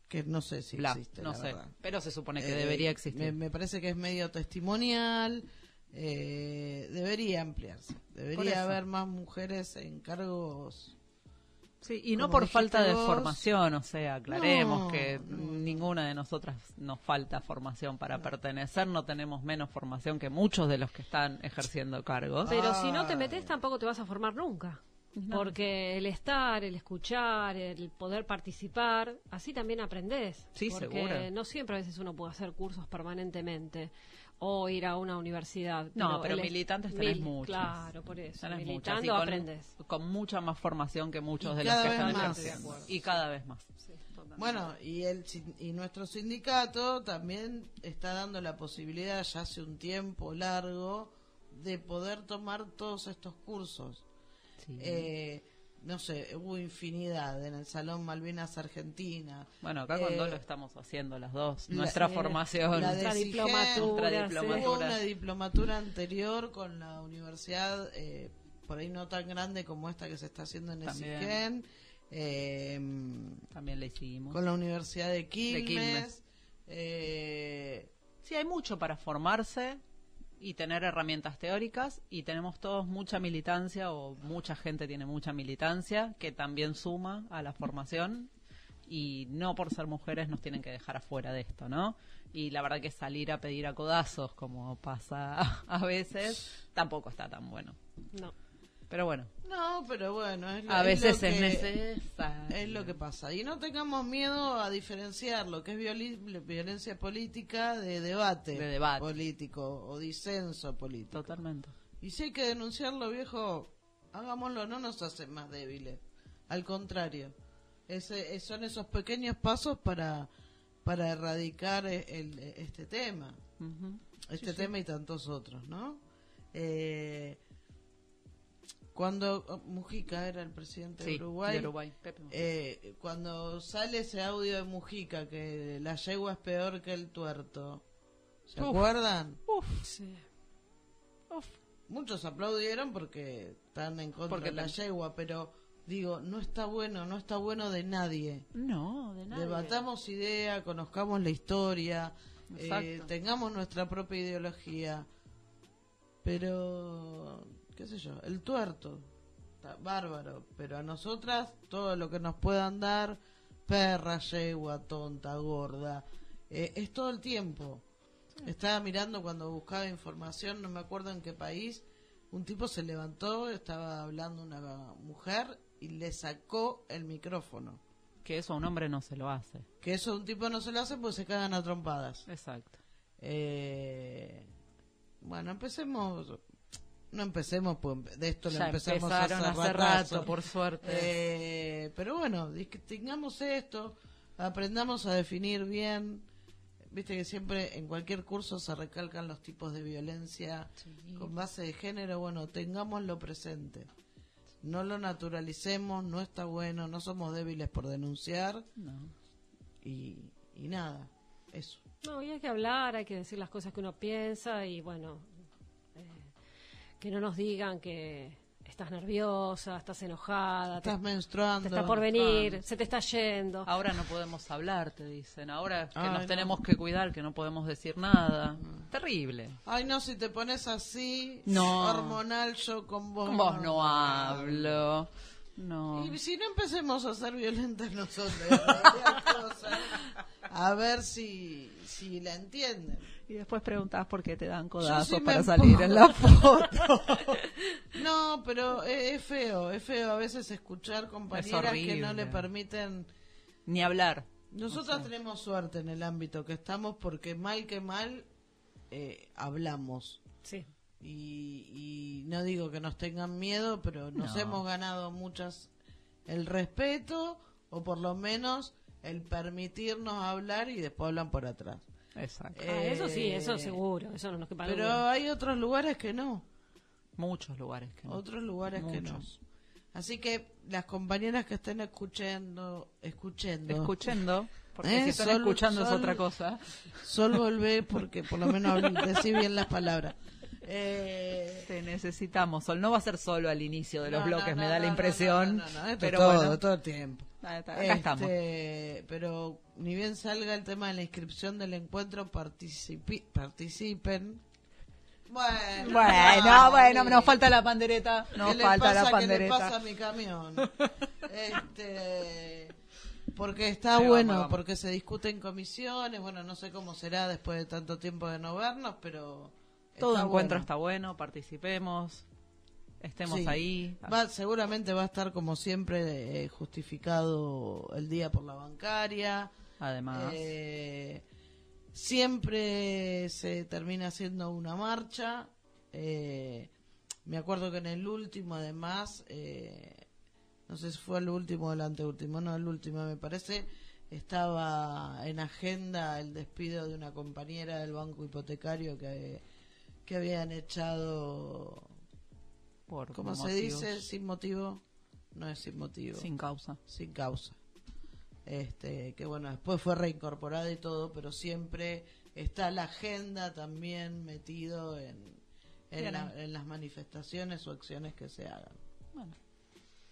que no sé si bla, existe, no la sé. verdad. Pero se supone que Eh, debería existir. Me, me parece que es medio testimonial. eh, debería ampliarse. Debería haber más mujeres en cargos. Sí, y no por falta de formación, o sea, aclaremos No, que no, ninguna de nosotras nos falta formación para pertenecer, no tenemos menos formación que muchos de los que están ejerciendo cargos. Pero si no te metes tampoco te vas a formar nunca. Porque el estar, el escuchar, el poder participar, así también aprendés. Sí, Porque seguro. no siempre a veces uno puede hacer cursos permanentemente o ir a una universidad. No, pero militantes tenés mil- muchas. Claro, por eso. Tenés muchas, Militando con, aprendes. con mucha más formación que muchos Y de los que vez están más. ejerciendo. Y cada vez más. Bueno, y, el, sin- y nuestro sindicato también está dando la posibilidad ya hace un tiempo largo de poder tomar todos estos cursos. Sí. Eh, no sé, hubo infinidad en el Salón Malvinas Argentina. Bueno, acá con Eh, Dolo estamos haciendo las dos. Nuestra eh, formación. la de Nuestra diplomatura, nuestra sí. diplomatura. Hubo una diplomatura anterior con la universidad, eh, por ahí no tan grande como esta que se está haciendo en También. Esigen, eh, También la hicimos. con la Universidad de Quilmes. Quilmes. eh, Sí, hay mucho para formarse y tener herramientas teóricas y tenemos todos mucha militancia o mucha gente tiene mucha militancia que también suma a la formación y no por ser mujeres nos tienen que dejar afuera de esto, ¿no? Y la verdad que salir a pedir a codazos como pasa a veces tampoco está tan bueno. No. Pero bueno, no, pero bueno, es, lo- a es veces lo es que- necesario. Es lo que pasa. Y no tengamos miedo a diferenciar lo que es violencia política de debate, De debate. político o disenso político. Totalmente. Y si hay que denunciarlo, viejo, hagámoslo, no nos hace más débiles. Al contrario, ese, son esos pequeños pasos para, para erradicar eh, el- este tema. Ujú. Este tema y tantos otros, ¿no? Eh, cuando oh, Mujica era el presidente Sí, de Uruguay, de Uruguay. Eh, cuando sale ese audio de Mujica que la yegua es peor que el tuerto, ¿se Uf. acuerdan? Sí. Muchos aplaudieron porque están en contra Porque de la yegua, pero digo, no está bueno, no está bueno de nadie. No, de nada. Debatamos idea, conozcamos la historia, eh, tengamos nuestra propia ideología. Pero, qué sé yo, el tuerto, está bárbaro, pero a nosotras todo lo que nos puedan dar, perra, yegua, tonta, gorda, eh, es todo el tiempo. Estaba mirando cuando buscaba información, no me acuerdo en qué país, un tipo se levantó, estaba hablando una mujer y le sacó el micrófono. Que eso a un hombre no se lo hace. Que eso un tipo no se lo hace porque se cagan a trompadas. Exacto. Eh, bueno, empecemos. No empecemos, pues de esto lo Ya empezamos hace hace rato, por suerte. Eh, pero bueno, dis- que tengamos esto, aprendamos a definir bien. Viste que siempre en cualquier curso se recalcan los tipos de violencia con base de género. Bueno, tengámoslo presente. No lo naturalicemos, no está bueno, no somos débiles por denunciar No. y, y nada, eso. No, y hay que hablar, hay que decir las cosas que uno piensa y bueno, que no nos digan que estás nerviosa, estás enojada, te, Estás menstruando. te está por venir, se te está yendo. Ahora no podemos hablar, te dicen. Ahora que Ay, nos no. tenemos que cuidar, que no podemos decir nada. Terrible. Ay, no, si te pones así, No. hormonal, yo con vos. Con vos no hablo. No. Y si no empecemos a ser violentas nosotros, a ver si, si la entienden. Y después preguntás por qué te dan codazos sí para salir en la foto. No, pero es, feo, es feo a veces escuchar compañeras que no le permiten. Ni hablar. Nosotras tenemos suerte en el ámbito que estamos porque mal que mal eh, hablamos. Sí. y, y no digo que nos tengan miedo, pero nos No. hemos ganado muchas el respeto o por lo menos el permitirnos hablar y después hablan por atrás. Exacto. Ah, eso sí, Eh, eso seguro, eso no nos quepa Pero duda. hay otros lugares que no, Muchos lugares que no. otros lugares que no. Así que las compañeras que estén escuchando, escuchando, Escuchando. Porque Eh, si están sol- escuchando es otra cosa. Sol volvé porque por lo menos decí bien las palabras. Eh, Te necesitamos. Sol no va a ser solo al inicio de los no, bloques, no, me no, da no, la no, impresión. no, no, no, esto pero todo, bueno, todo el tiempo. Ah, está, acá estamos. Este, Pero ni bien salga el tema de la inscripción del encuentro, participi- participen. Bueno, Bueno, nos falta la pandereta. Nos ¿Qué le falta pasa, la ¿Qué le pasa a pandereta. mi camión? este, porque está bueno, vamos. porque se discute en comisiones. Bueno, no sé cómo será después de tanto tiempo de no vernos, pero. Todo encuentro bueno. está bueno, participemos, estemos Sí. ahí. Va, seguramente va a estar como siempre eh, justificado el día por la bancaria. Además, Eh, siempre se termina haciendo una marcha. Eh, me acuerdo que en el último, además, eh, no sé si fue el último o el anteúltimo, no, el último me parece, estaba en agenda el despido de una compañera del banco hipotecario que, que habían echado, por ¿cómo se motivos- dice? Sin motivo. no es sin motivo, sin, Sin causa. causa. Este, que bueno, después fue reincorporada y todo, pero siempre está la agenda también metido en, en, la- en las manifestaciones o acciones que se hagan. Bueno,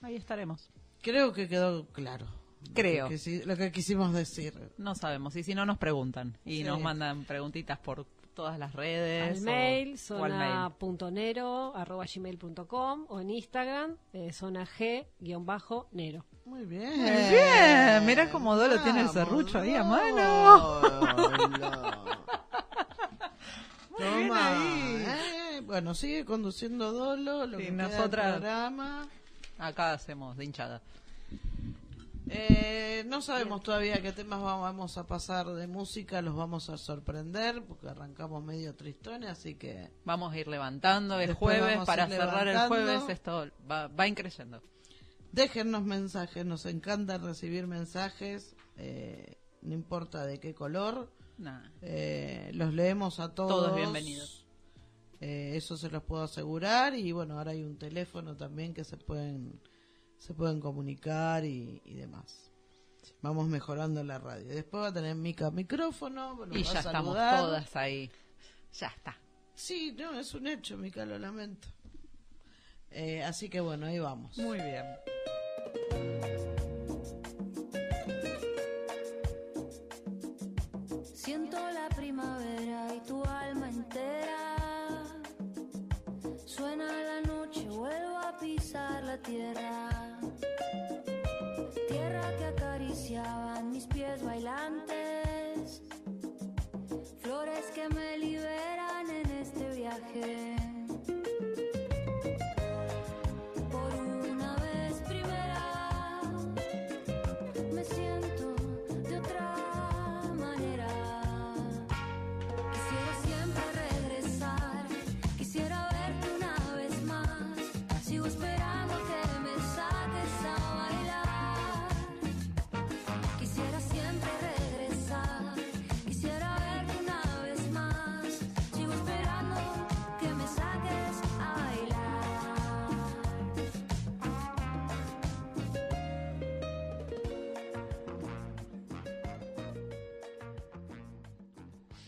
ahí estaremos. Creo que quedó claro. lo Creo. que quisi- lo que quisimos decir. No sabemos. Y si no, nos preguntan. Y Sí. nos mandan preguntitas por todas las redes. Al mail, zona.nero.gmail.com o en Instagram, eh, zona G-nero. Muy bien. Muy bien. Mirá cómo Dolo tiene el serrucho ahí a mano. Toma. bien ahí. Eh, Bueno, sigue conduciendo Dolo, lo Sí, que nosotras- programa. Acá hacemos de hinchada. Eh, no sabemos todavía qué temas va- vamos a pasar de música, los vamos a sorprender porque arrancamos medio tristones, así que Vamos a ir levantando el jueves para cerrar el jueves. Esto va, va increyendo. déjennos mensajes, nos encanta recibir mensajes, eh, no importa de qué color, Nah. eh, los leemos a todos. Todos bienvenidos. Eh, eso se los puedo asegurar y bueno, ahora hay un teléfono también que se pueden se pueden comunicar y, y demás. Vamos mejorando la radio. Después va a tener Mica micrófono, nos Y va ya a estamos todas ahí. Ya está. Sí, no, es un hecho, Mica, lo lamento. Eh, así que bueno, ahí vamos. Muy bien. Siento la primavera y tu alma entera. Suena la noche, vuelvo a pisar la. Tierra acariciaban mis pies bailantes. Flores que me liberan en este viaje.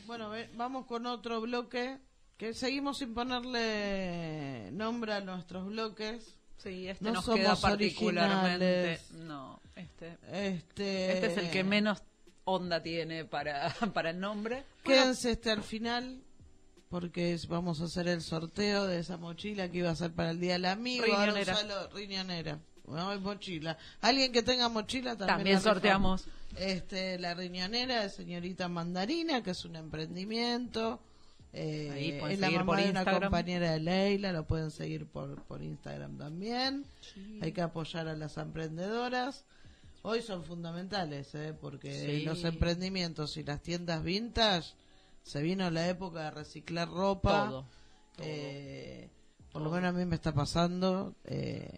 Bueno, ve- vamos con otro bloque que seguimos sin ponerle nombre a nuestros bloques. Sí, este No nos somos queda particularmente. originales. No, este, Este, este es el que menos onda tiene para, para el nombre. Quédense hasta el final porque es- vamos a hacer el sorteo de esa mochila que iba a ser para el Día del Amigo. Riñonera. riñonera. No hay mochila. Alguien que tenga mochila también. También sorteamos. Este, la riñonera de señorita Mandarina, que es un emprendimiento. Eh, Ahí pueden es la seguir mamá por de una compañera de Leila, lo pueden seguir por, por Instagram también. Hay que apoyar a las emprendedoras. Hoy son fundamentales, ¿eh? porque Sí. los emprendimientos y las tiendas vintage se vino la época de reciclar ropa. Todo. Eh, por lo menos a mí me está pasando, eh,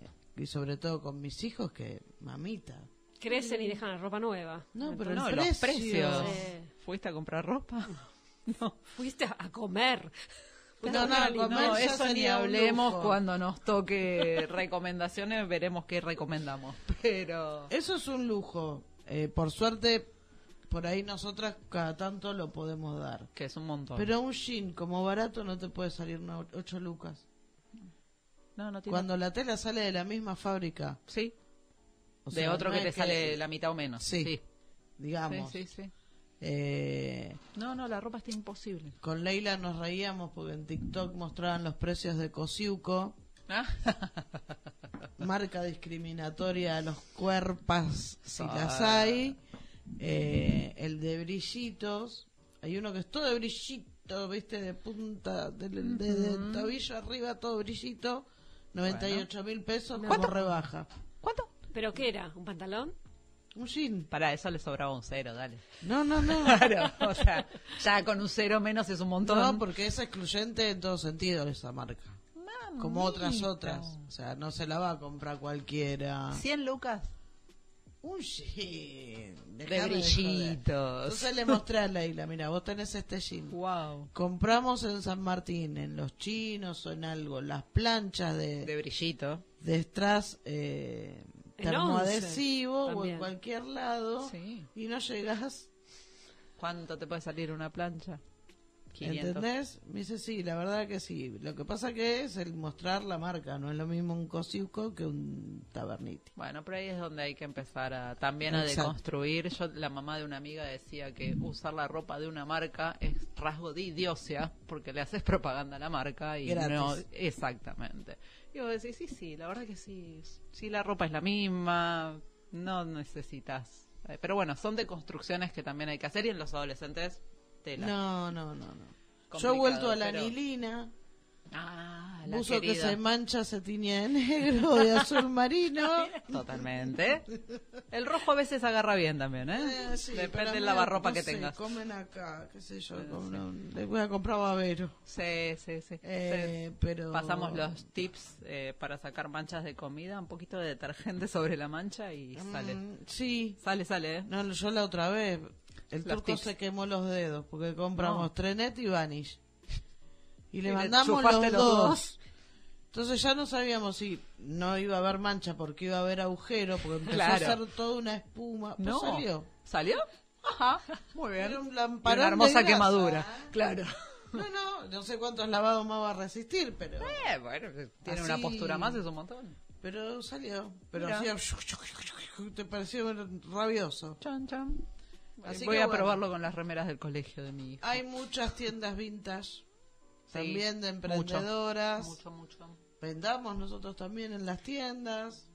y sobre todo con mis hijos, que mamita. Crecen y dejan la ropa nueva. No, pero No, el los precio. precios. Sí. ¿Fuiste a comprar ropa? No. Fuiste a comer. No, a no, comer eso ni hablemos cuando nos toque recomendaciones, veremos qué recomendamos. Pero Eso es un lujo. Eh, por suerte, por ahí nosotras cada tanto lo podemos dar. que es un montón. Pero un jean como barato no te puede salir 8 lucas. No, no tiene- Cuando la tela sale de la misma fábrica, Sí, o de sea, otro no que te sale la mitad o menos. Sí. sí. digamos. Sí, sí, sí. eh, No, no, la ropa está imposible. con Leila nos reíamos porque en TikTok mostraban los precios de Cosiuco, Ah, marca discriminatoria a los cuerpas si Ah. las hay. Eh, el de brillitos, hay uno que es todo de brillito, viste, de punta, de, de- de tobillo arriba, todo brillito, 98 mil pesos como ¿Cuánto? rebaja. ¿Cuánto? ¿Pero qué era? ¿Un pantalón? Un jean. Para eso le sobraba un cero, dale. No, no, no. Claro, o sea, ya con un cero menos es un montón. No, porque es excluyente en todo sentido esa marca. Como otras otras. O sea, no se la va a comprar cualquiera. 100 lucas Un jean. de brillitos. Entonces le mostré a Leila, mira, vos tenés este jean. Wow. Compramos en San Martín, en los chinos o en algo, las planchas de, De brillito. de strass eh, termoadhesivo o en cualquier lado Sí. y no llegas ¿Cuánto te puede salir una plancha? 500. ¿Entendés? Me dice, sí, la verdad que sí. Lo que pasa que es el mostrar la marca. No es lo mismo un cosiuco que un taberniti. Bueno, pero ahí es donde hay que empezar a también a Exacto. deconstruir. Yo, la mamá de una amiga decía que usar la ropa de una marca es rasgo de idiocia porque le haces propaganda a la marca y Gratis. no exactamente. Y vos decís, sí, sí, la verdad que sí, sí la ropa es la misma, no necesitas. Pero bueno, son deconstrucciones que también hay que hacer y en los adolescentes tela. No, no, no, no. Yo he vuelto a la pero- anilina. Ah, la Buzo que querida. se mancha se tiñe de negro, de azul marino. Totalmente. El rojo a veces agarra bien también, ¿eh? Eh, sí, pero Depende del lavarropa no que sé, tengas. Comen acá, qué sé yo. Eh, comen sí. les voy a comprar babero. Sí, sí, sí. Eh, Sí. pero Pasamos los tips eh, para sacar manchas de comida, un poquito de detergente sobre la mancha y sale. Mm, sí. Sale, sale, ¿eh? No, yo la otra vez, el turco tips. se quemó los dedos porque compramos No. Trenet y Vanish. Y le Y le mandamos los los dos. dos. Entonces ya no sabíamos si no iba a haber mancha porque iba a haber agujero, porque empezó Claro. a hacer toda una espuma. Pues No. salió. ¿Salió? Ajá, muy bien. Era un una de hermosa grasa. quemadura. Claro. No, no, no sé cuántos lavados más va a resistir, pero Eh, bueno, tiene Así- una postura más, es un montón. pero salió. Pero Mira. hacía... Te pareció rabioso. Chan, chan. Así Voy que a bueno. probarlo con las remeras del colegio de mi hijo. Hay muchas tiendas vintage, Sí, también de mucho, emprendedoras. Mucho, mucho. vendamos nosotros también en las tiendas.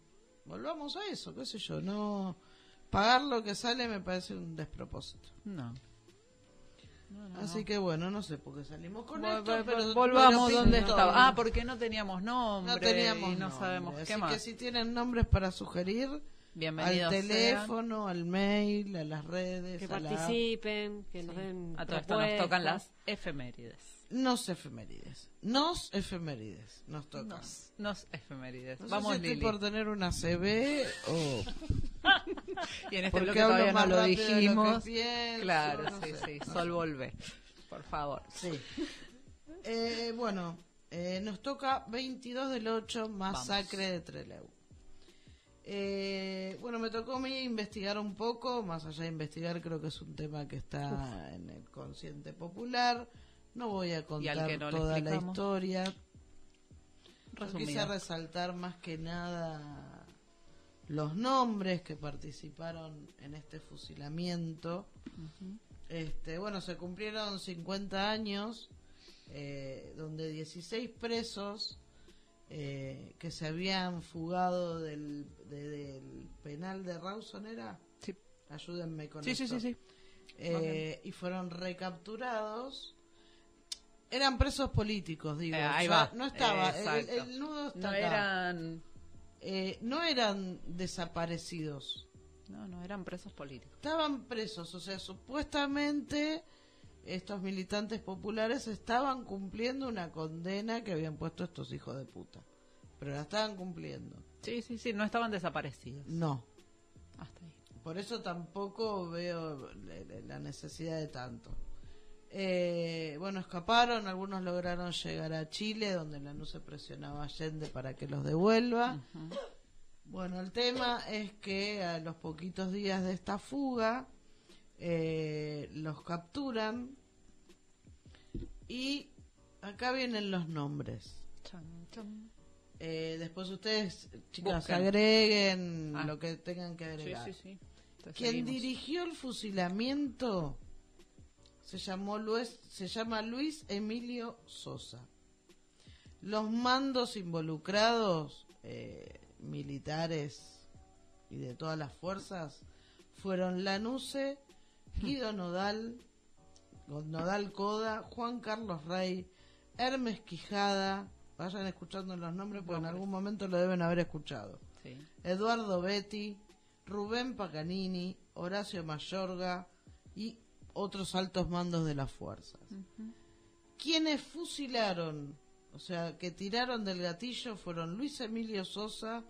Volvamos a eso, qué sé yo, no pagar lo que sale me parece un despropósito. No. Así que bueno, no sé por qué salimos con Vol- esto, pero volvamos donde estaba. Ah, porque no teníamos nombre no teníamos y no nombre. sabemos Así qué más. que si tienen nombres para sugerir, al Bienvenidos sean. teléfono, al mail, a las redes, Que a la app. participen, que nos den A todo esto nos tocan las efemérides. Nos efemérides. Nos efemérides. Nos tocan. Nos, nos efemérides. No sé Vamos, si estoy Lili. por tener una CB o Y en este bloque todavía no más lo rápido de lo que dijimos. pienso, Claro, no sí, sé. sí. Sol volvé. Por favor. Sí. Eh, bueno, eh, nos toca 22 del 8, masacre de Trelew. Eh, bueno, me tocó a mí investigar un poco, más allá de investigar, creo que es un tema que está en el consciente popular. No voy a contar no toda la historia. Quise resaltar más que nada los nombres que participaron en este fusilamiento. Este, bueno, se cumplieron 50 años eh, donde 16 presos eh, que se habían fugado del, de- del penal de Rawson era, Sí. ayúdenme con Sí, sí, esto. sí, sí. Eh, y fueron recapturados. Eran presos políticos, digo. Eh, ahí va. No estaba. El nudo está No acá. eran. Eh, no eran desaparecidos. No, no, eran presos políticos. Estaban presos. O sea, supuestamente estos militantes populares estaban cumpliendo una condena que habían puesto estos hijos de puta. Pero la estaban cumpliendo. Sí, sí, sí, no estaban desaparecidos. No. Hasta ahí. Por eso tampoco veo la- necesidad de tanto. Eh, bueno, escaparon, algunos lograron llegar a Chile, donde la se presionaba a Allende para que los devuelva. Bueno, el tema es que a los poquitos días de esta fuga eh, los capturan y acá vienen los nombres. Eh, después ustedes, chicas, Busquen. agreguen Ah. lo que tengan que agregar. sí, Quien seguimos. dirigió el fusilamiento se llamó Luis, se llama Luis Emilio Sosa. Los mandos involucrados, eh, militares y de todas las fuerzas, fueron Lanuse, Guido Nodal, Nodal Coda, Juan Carlos Rey, Hermes Quijada, vayan escuchando los nombres porque en algún momento lo deben haber escuchado. Sí. Eduardo Betti, Rubén Pacanini, Horacio Mayorga y otros altos mandos de las fuerzas. Quienes fusilaron, o sea, que tiraron del gatillo fueron Luis Emilio Sosa,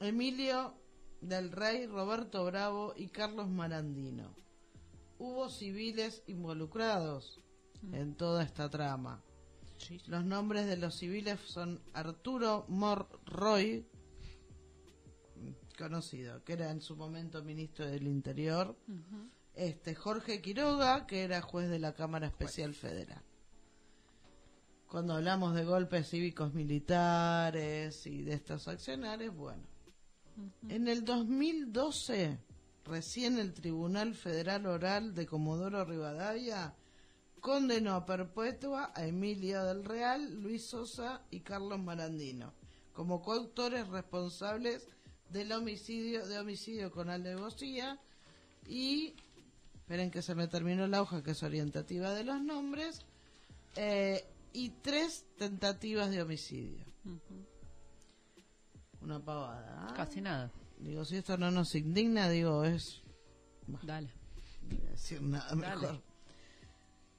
Emilio del Rey, Roberto Bravo y Carlos Marandino. Hubo civiles involucrados en toda esta trama. Los nombres de los civiles son Arturo Morroy, conocido, que era en su momento ministro del Interior, este Jorge Quiroga, que era juez de la Cámara Especial Federal. Cuando hablamos de golpes cívicos militares y de estos accionarios, bueno. En el 2012, recién el Tribunal Federal Oral de Comodoro Rivadavia condenó a perpetua a Emilia del Real, Luis Sosa y Carlos Marandino como coautores responsables del homicidio de homicidio con alevosía y esperen que se me terminó la hoja que es orientativa de los nombres eh, y tres tentativas de homicidio una pavada ¿ah? Casi nada. Digo si esto no nos indigna digo es Dale. no voy a decir nada Dale. mejor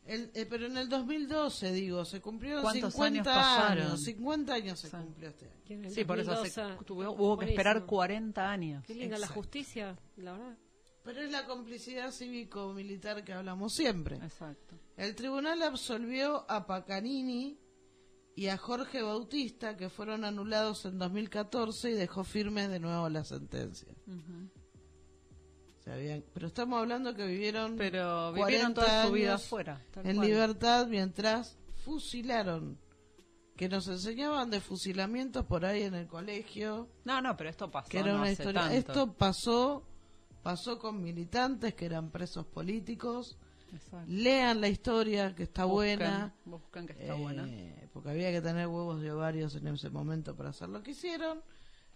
El- eh, pero en el 2012 digo se cumplieron ¿Cuántos 50 años pasaron? años 50 años se cumplió este año Sí, por eso 2012, tuvo- hubo que esperar buenísimo. 40 años. Qué linda la Exacto. justicia, la verdad. pero es la complicidad cívico-militar que hablamos siempre Exacto. El tribunal absolvió a Pacanini y a Jorge Bautista, que fueron anulados en 2014 y dejó firmes de nuevo la sentencia. Pero estamos hablando que vivieron Pero 40 vivieron toda su vida años afuera. en cual. libertad mientras fusilaron. Que nos enseñaban de fusilamientos por ahí en el colegio, No, no, pero esto pasó que era no una hace historia. tanto. Esto pasó, pasó con militantes que eran presos políticos. Exacto. Lean la historia, que está Busquen, buena. Busquen que está Eh, buena. Porque había que tener huevos de ovarios en ese momento para hacer lo que hicieron.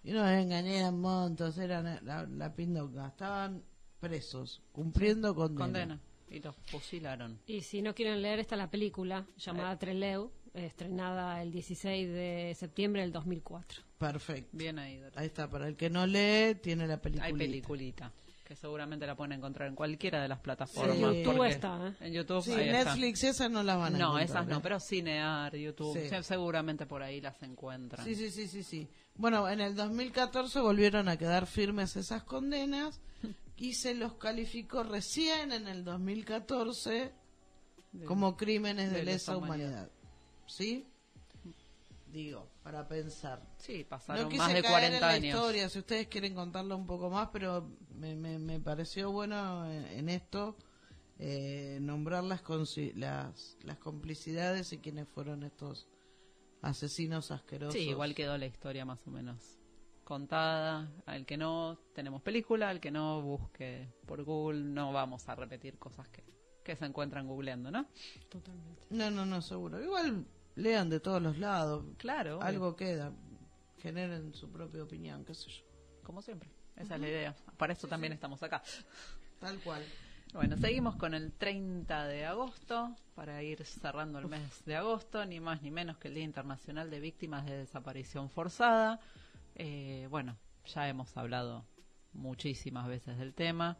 Y no engañaban montos, eran la, la pindonga. Estaban presos, cumpliendo condena. Condena. Y los fusilaron. Y si no quieren leer, está la película llamada Treleu, estrenada el 16 de septiembre del 2004. Perfecto. Bien ahí, Dora. Ahí está, para el que no lee, tiene la película. Hay peliculita. Que seguramente la pueden encontrar en cualquiera de las plataformas. Sí. En YouTube está, ¿eh? En YouTube. Sí, ahí está. Netflix esas no las van a No, encontrar, esas no, ¿eh? pero Cinear, YouTube, Sí. seguramente por ahí las encuentran. Sí, sí, sí, sí, sí. Bueno, en el 2014 volvieron a quedar firmes esas condenas y se los calificó recién en el 2014 De- como crímenes de, de lesa lesa humanidad. humanidad. ¿Sí? Digo, para pensar. Sí, No pasaron quise más de caer 40 en la años. historia, si ustedes quieren contarlo un poco más, pero me, me, me pareció bueno en, en esto eh, nombrar las, consi- las, las complicidades y quiénes fueron estos asesinos asquerosos. Sí, igual quedó la historia más o menos contada. Al que no, tenemos película. Al que no, busque por Google. No vamos a repetir cosas que, que se encuentran googleando, ¿no? Totalmente. No, no, no, seguro. Igual lean de todos los lados. Claro. Algo queda. Generen su propia opinión, qué sé yo. Como siempre. Esa es la idea. Para eso también estamos acá. Tal cual. Bueno, seguimos con el 30 de agosto para ir cerrando el mes de agosto, ni más ni menos que el Día Internacional de Víctimas de Desaparición Forzada. Eh, bueno, ya hemos hablado muchísimas veces del tema.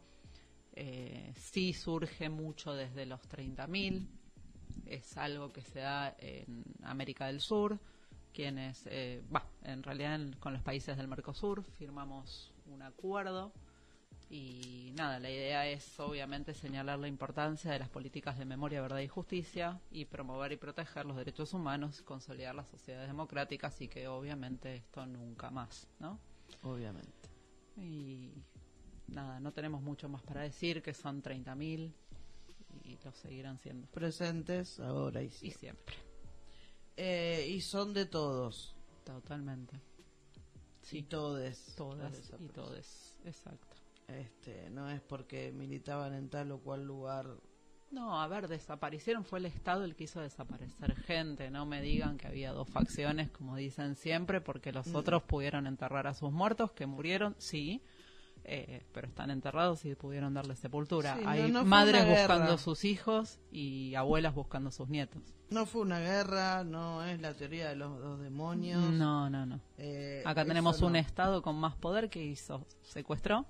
Eh, sí surge mucho desde los 30.000. Es algo que se da en América del Sur, quienes, eh, en realidad en- con los países del Mercosur firmamos un acuerdo y nada, la idea es obviamente señalar la importancia de las políticas de memoria, verdad y justicia y promover y proteger los derechos humanos, consolidar las sociedades democráticas y que obviamente esto nunca más, ¿no? Obviamente. Y nada, no tenemos mucho más para decir, que son 30.000 y lo seguirán siendo. Presentes ahora y Y siempre. Eh, y son de todos. totalmente. Y todes. todas y todes, exacto. Este, no es porque militaban en tal o cual lugar. No, a ver, desaparecieron, fue el Estado el que hizo desaparecer gente, no me digan que había dos facciones, como dicen siempre, porque los Mm. otros pudieron enterrar a sus muertos, que murieron, sí, eh, pero están enterrados y pudieron darle sepultura. Sí, Hay no madres buscando sus hijos y abuelas buscando sus nietos. No fue una guerra, no es la teoría de los dos demonios. No, no, no. Eh, Acá tenemos no. un Estado con más poder que hizo, secuestró,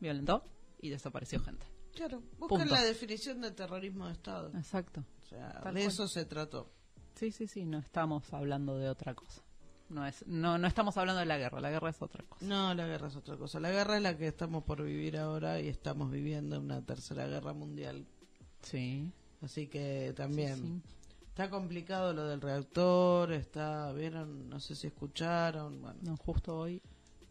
violentó y desapareció gente. Claro, busquen Punto. la definición de terrorismo de Estado. Exacto. O sea, Tal de cual. eso se trató. Sí, sí, sí, no estamos hablando de otra cosa. No es no no estamos hablando de la guerra, la guerra es otra cosa. No, la guerra es otra cosa. La guerra es la que estamos por vivir ahora y estamos viviendo una tercera guerra mundial. Sí. Así que también sí, sí. Está complicado lo del reactor, está, vieron, no sé si escucharon, bueno, No, justo hoy.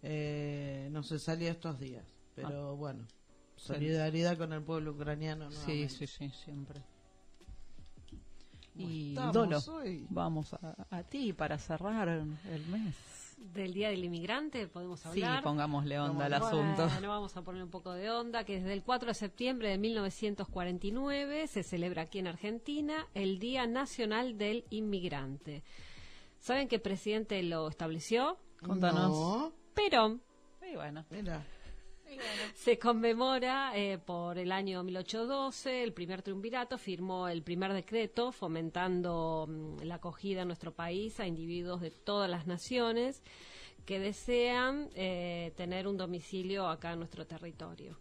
eh, no se salía estos días, pero bueno, solidaridad con el pueblo ucraniano. Sí, nuevamente. sí, sí, siempre. ¿Cómo Y estamos Dolo, hoy? vamos a, a ti para cerrar el mes. Del Día del Inmigrante podemos Sí, hablar. pongámosle onda al asunto. Bueno, vamos a poner un poco de onda, que desde el 4 de septiembre de 1949 se celebra aquí en Argentina el Día Nacional del Inmigrante. ¿Saben qué presidente lo estableció? Contanos. No, Perón. Y bueno, mira, Se conmemora eh, por el año 1812, el primer triunvirato firmó el primer decreto fomentando mm, la acogida en nuestro país a individuos de todas las naciones que desean eh, tener un domicilio acá en nuestro territorio.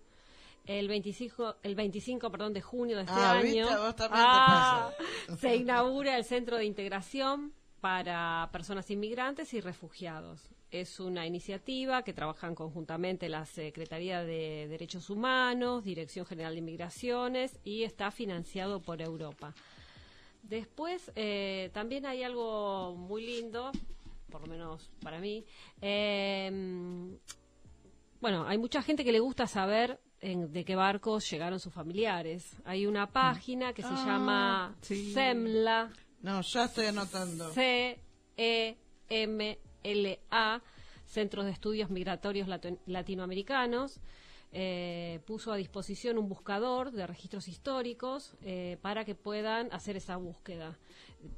El 25, el 25 perdón, de junio de este Ah, año ah, se inaugura el Centro de Integración para Personas Inmigrantes y Refugiados. Es una iniciativa que trabajan conjuntamente la Secretaría de Derechos Humanos, Dirección General de Inmigraciones y está financiado por Europa. Después, eh, también hay algo muy lindo, por lo menos para mí. Eh, bueno, hay mucha gente que le gusta saber en- de qué barcos llegaron sus familiares. Hay una página que se Ah, llama sí. SEMLA, no, ya estoy anotando. C-E-M-L-A, Centros de Estudios Migratorios Latinoamericanos. eh, puso a disposición un buscador de registros históricos eh, para que puedan hacer esa búsqueda,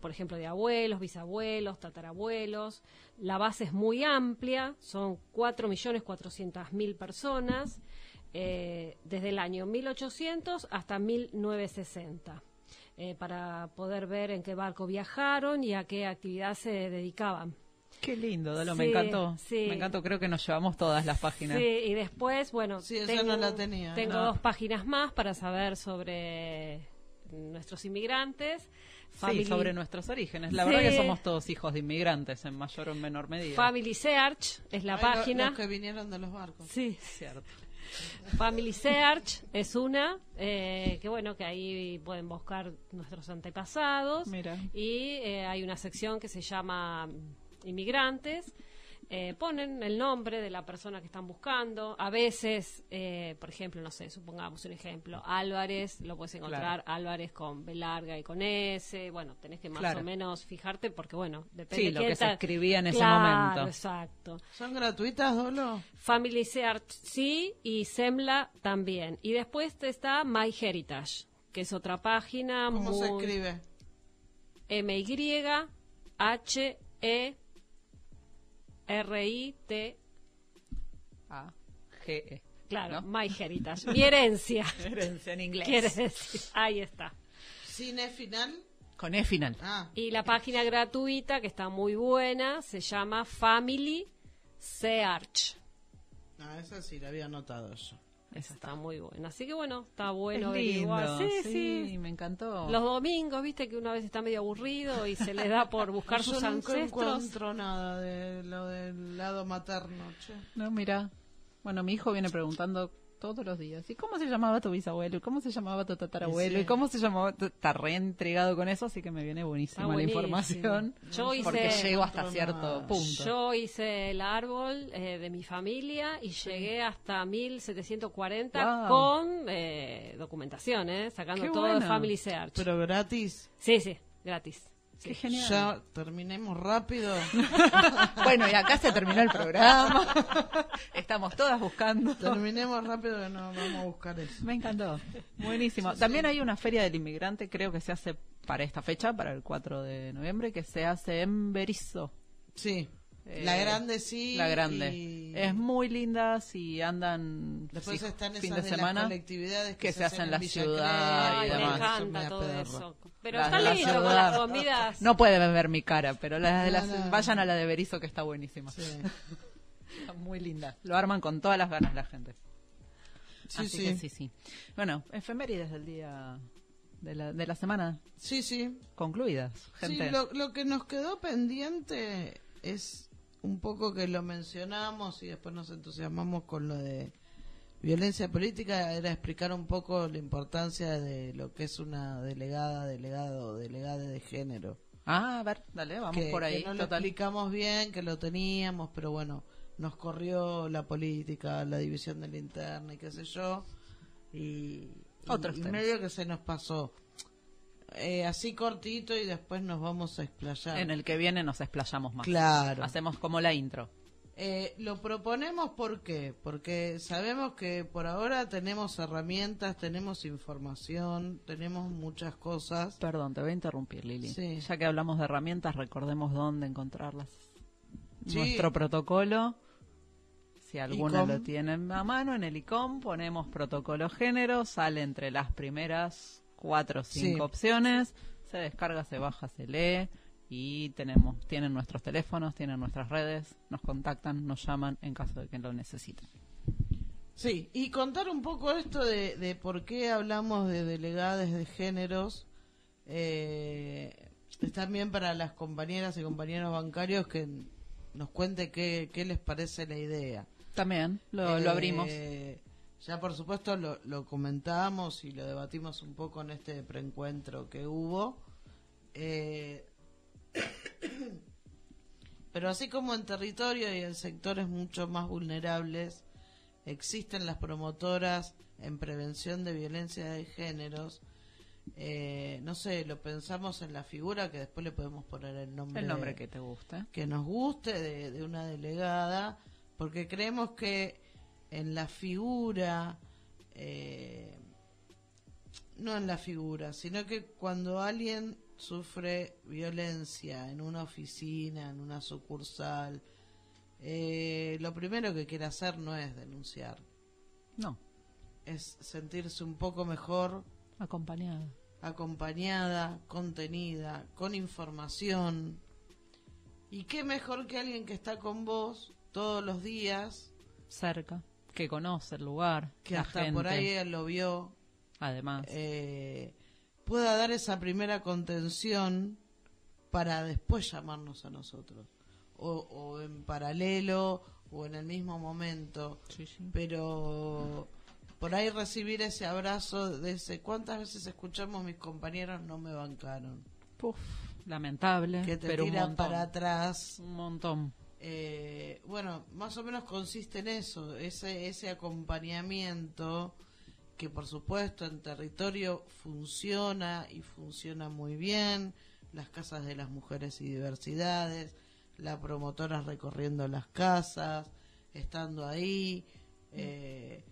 por ejemplo, de abuelos, bisabuelos, tatarabuelos. La base es muy amplia, son 4.400.000 personas, eh, desde el año 1800 hasta 1960 eh, para poder ver en qué barco viajaron y a qué actividad se dedicaban. Qué lindo, Dolo, me encantó. sí. Me encantó, creo que nos llevamos todas las páginas. Sí, y después, bueno, Sí, esa no la tenía, tengo no. dos páginas más para saber sobre nuestros inmigrantes. Sí, Family- sobre nuestros orígenes. La Sí. verdad que somos todos hijos de inmigrantes, en mayor o menor medida. Family Search es la Ay, lo- página. Los que vinieron de los barcos. Sí, Cierto. Family Search es una, eh, que bueno, que ahí pueden buscar nuestros antepasados. Mira. Y eh, hay una sección que se llama Inmigrantes. Eh, ponen el nombre de la persona que están buscando. A veces, eh, por ejemplo, no sé, supongamos un ejemplo, Álvarez, lo puedes encontrar Álvarez con B larga y con S. Bueno, tenés que más Claro. o menos fijarte porque, bueno, depende Sí, lo quién que se escribía en ese momento. Exacto. ¿Son gratuitas, Dolo? Family Search sí y Semla también. Y después está My Heritage, que es otra página ¿Cómo se escribe? M Y H E R I T A, G, E. claro, ¿No? My Heritage, mi herencia. Herencia en inglés. Quiere decir, ahí está. ¿Cine final? Con E final. Ah, Y la página gratuita que está muy buena se llama Family Search. ah, esa sí la había anotado yo. Esa Está muy buena. Así que bueno, está bueno es lindo. averiguar. Sí, sí, me encantó. Los domingos, viste que una vez está medio aburrido y se le da por buscar yo sus nunca ancestros. encuentro nada de lo del lado materno, che. No, mira. Bueno, mi hijo viene preguntando todos los días. ¿Y cómo se llamaba tu bisabuelo? ¿Y cómo se llamaba tu tatarabuelo? Sí. ¿Y cómo se llamaba? tu- Está re entregado con eso, así que me viene buenísima Está la información. Yo hice- porque llego hasta No, cierto no. punto. Yo hice el árbol eh, de mi familia y llegué hasta 1740 Wow. con eh, documentación, eh, sacando Qué todo de bueno. Family Search. Pero gratis. Sí, sí, gratis. Qué genial. Ya terminemos rápido. Bueno, y acá se terminó el programa. Estamos todas buscando. terminemos rápido que no vamos a buscar eso. Me encantó. Buenísimo. También hay una feria del inmigrante, creo que se hace para esta fecha, para el 4 de noviembre, que se hace en Berizo. Sí. Eh, la grande sí. La grande. y Es muy linda si andan Después si están fin esas de de, semana. las colectividades que, que se hacen en la Villa ciudad Ay, y me demás. Eso encanta todo eso. Pero Las está la lindo con las comidas. No pueden ver mi cara, pero las de las, No, no. vayan a la de Berizo que está buenísima. Sí, Está muy linda. Lo arman con todas las ganas la gente. sí, Así sí. que sí, sí. Bueno, efemérides del día de la, de la semana Sí, sí. concluidas, Sí, gente. lo, lo que nos quedó pendiente es un poco que lo mencionamos y después nos entusiasmamos con lo de violencia política era explicar un poco la importancia de lo que es una delegada, delegado, delegada de género. Ah, a ver, dale, vamos que, por ahí. que no lo explicamos bien, que lo teníamos, pero bueno, nos corrió la política, la división de la interna y qué sé yo. Y, Otros y medio que se nos pasó. Eh, así cortito y después nos vamos a explayar. En el que viene nos explayamos más. Claro. Hacemos como la intro. Eh, lo proponemos ¿por qué? Porque sabemos que por ahora tenemos herramientas, tenemos información, tenemos muchas cosas. Perdón, te voy a interrumpir, Lili. Sí. Ya que hablamos de herramientas, recordemos dónde encontrarlas. Sí. Nuestro protocolo, si alguno ICOM. lo tienen a mano, en el ICOM ponemos protocolo género, sale entre las primeras cuatro o cinco Sí. opciones, se descarga, se baja, se lee y tenemos, tienen nuestros teléfonos, tienen nuestras redes, nos contactan, nos llaman en caso de que lo necesiten. Sí, y contar un poco esto de, de por qué hablamos de delegadas de géneros. Eh, también para las compañeras y compañeros bancarios que nos cuente qué, qué les parece la idea. También lo, lo Eh, abrimos. Ya por supuesto lo, lo comentamos y lo debatimos un poco en este preencuentro que hubo. Eh, pero así como en territorio y en sectores mucho más vulnerables, existen las promotoras en prevención de violencia de géneros. Eh, no sé, lo pensamos en la figura que después le podemos poner el nombre El nombre que te guste. que nos guste de, de una delegada, porque creemos que en la figura, eh, no en la figura, sino que cuando alguien sufre violencia en una oficina, en una sucursal, eh, lo primero que quiere hacer no es denunciar, No, es sentirse un poco mejor acompañado. acompañada, contenida, con información. Y qué mejor que alguien que está con vos todos los días, Cerca, que conoce el lugar, que hasta gente, por ahí él lo vio, además. eh, pueda dar esa primera contención para después llamarnos a nosotros. O, o en paralelo o en el mismo momento. Sí, sí. Pero por ahí recibir ese abrazo de ese, ¿cuántas veces escuchamos mis compañeros no me bancaron? Puf, lamentable, que te pero tiran para atrás. Un montón. Eh, bueno, más o menos consiste en eso, ese, ese acompañamiento que por supuesto en territorio funciona y funciona muy bien, las casas de las mujeres y diversidades, la promotora recorriendo las casas, estando ahí, eh,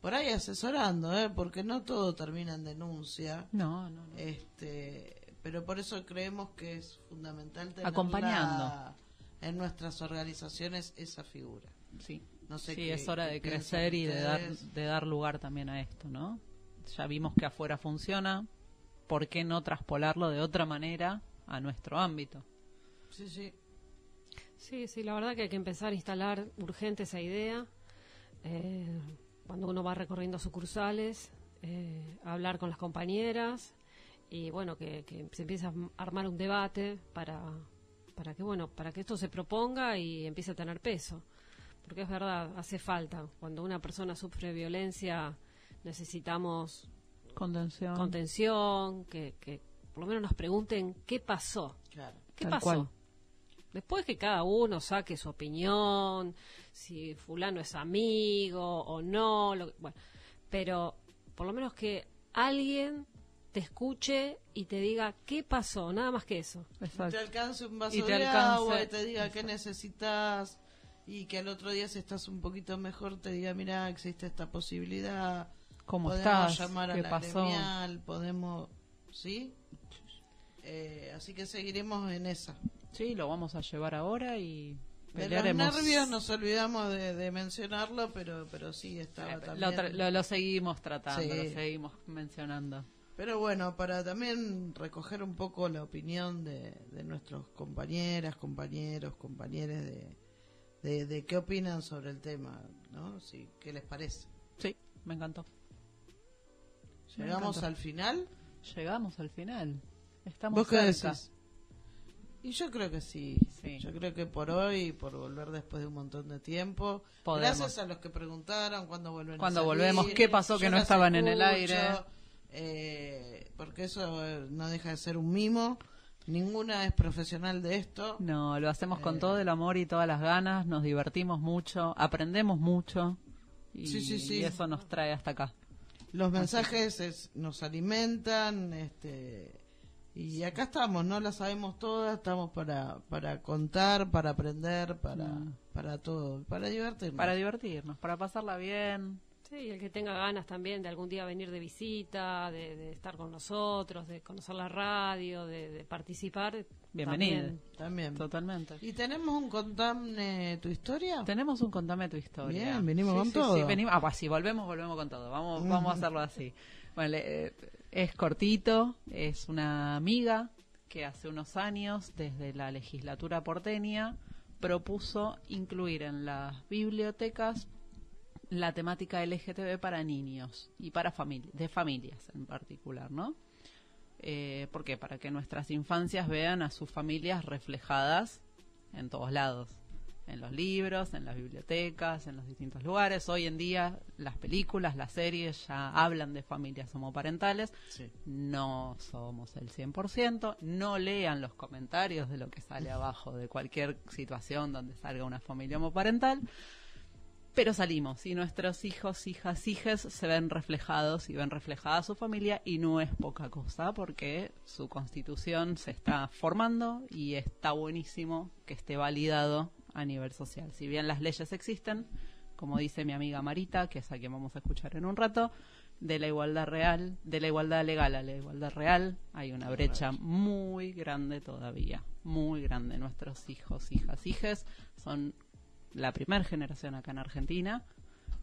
por ahí asesorando, ¿eh? porque no todo termina en denuncia. No, no, no. Este, pero por eso creemos que es fundamental tenerla Acompañando. En nuestras organizaciones esa figura. Sí, No sé sí qué- es hora de crecer y de dar, de dar lugar también a esto, ¿no? Ya vimos que afuera funciona, ¿por qué no traspolarlo de otra manera a nuestro ámbito? Sí, sí. Sí, sí, la verdad que hay que empezar a instalar urgente esa idea. eh, cuando uno va recorriendo sucursales, eh, hablar con las compañeras y bueno, que, que se empiece a armar un debate para, para que bueno, para que esto se proponga y empiece a tener peso. Porque es verdad, hace falta. Cuando una persona sufre violencia, necesitamos Contención. contención, que, que por lo menos nos pregunten qué pasó. Claro. ¿Qué Tal pasó? cual. Después que cada uno saque su opinión, si fulano es amigo o no, lo que- bueno, pero por lo menos que alguien te escuche y te diga qué pasó, nada más que eso. Exacto. Te alcance un vaso Y te de alcance- agua y te diga qué necesitas y que al otro día si estás un poquito mejor te diga, mira, existe esta posibilidad. ¿Cómo podemos estás? llamar a ¿Qué la pasó? gremial, podemos, ¿sí? Eh, así que seguiremos en esa. Sí, lo vamos a llevar ahora y De los nervios nos olvidamos de, de mencionarlo, pero pero sí estaba Eh, también. lo, tra- lo- lo seguimos tratando, Sí. lo seguimos mencionando. Pero bueno, para también recoger un poco la opinión de, de nuestros compañeras, compañeros, compañeres de, de, de qué opinan sobre el tema, ¿no? Sí, ¿Qué les parece? Sí, me encantó. Me Llegamos al final. Llegamos al final. Estamos ¿Vos qué decís? Y yo creo que sí. Sí. Yo creo que por hoy, por volver después de un montón de tiempo, Podemos. gracias a los que preguntaron cuándo vuelven. a salir, volvemos, qué pasó que no estaban en el aire. Eh, porque eso eh, no deja de ser un mimo. Ninguna es profesional de esto. No, lo hacemos con Eh. todo el amor y todas las ganas, nos divertimos mucho, aprendemos mucho y, Sí, sí, sí. y eso nos trae hasta acá. Los mensajes es- nos alimentan, este, y acá estamos, no las sabemos todas, estamos para, para contar, para aprender, para, para todo, para divertirnos. Para divertirnos, para pasarla bien. Sí, y el que tenga ganas también de algún día venir de visita, de, de estar con nosotros, de conocer la radio, de, de participar. Bienvenido. también. También. Totalmente. ¿Y tenemos un contame tu historia? Tenemos un contame tu historia. Bien, venimos Sí, con sí, todo. Sí, venimos, ah, pues sí, volvemos, volvemos con todo. Vamos, vamos a hacerlo así. Bueno, le- eh, es cortito, es una amiga que hace unos años, desde la legislatura porteña, propuso incluir en las bibliotecas la temática LGTB para niños y para de familias en particular, ¿no? Eh, ¿Por qué? Para que nuestras infancias vean a sus familias reflejadas en todos lados, en los libros, en las bibliotecas, en los distintos lugares. Hoy en día las películas, las series ya hablan de familias homoparentales. Sí. No somos el 100%. No lean los comentarios de lo que sale abajo de cualquier situación donde salga una familia homoparental. Pero salimos y nuestros hijos, hijas, hijes se ven reflejados y ven reflejada su familia y no es poca cosa porque su constitución se está formando y está buenísimo que esté validado a nivel social. Si bien las leyes existen, como dice mi amiga Marita, que es a quien vamos a escuchar en un rato, de la igualdad real, de la igualdad legal a la igualdad real, hay una brecha muy grande todavía, muy grande. Nuestros hijos, hijas, hijes son la primera generación acá en Argentina,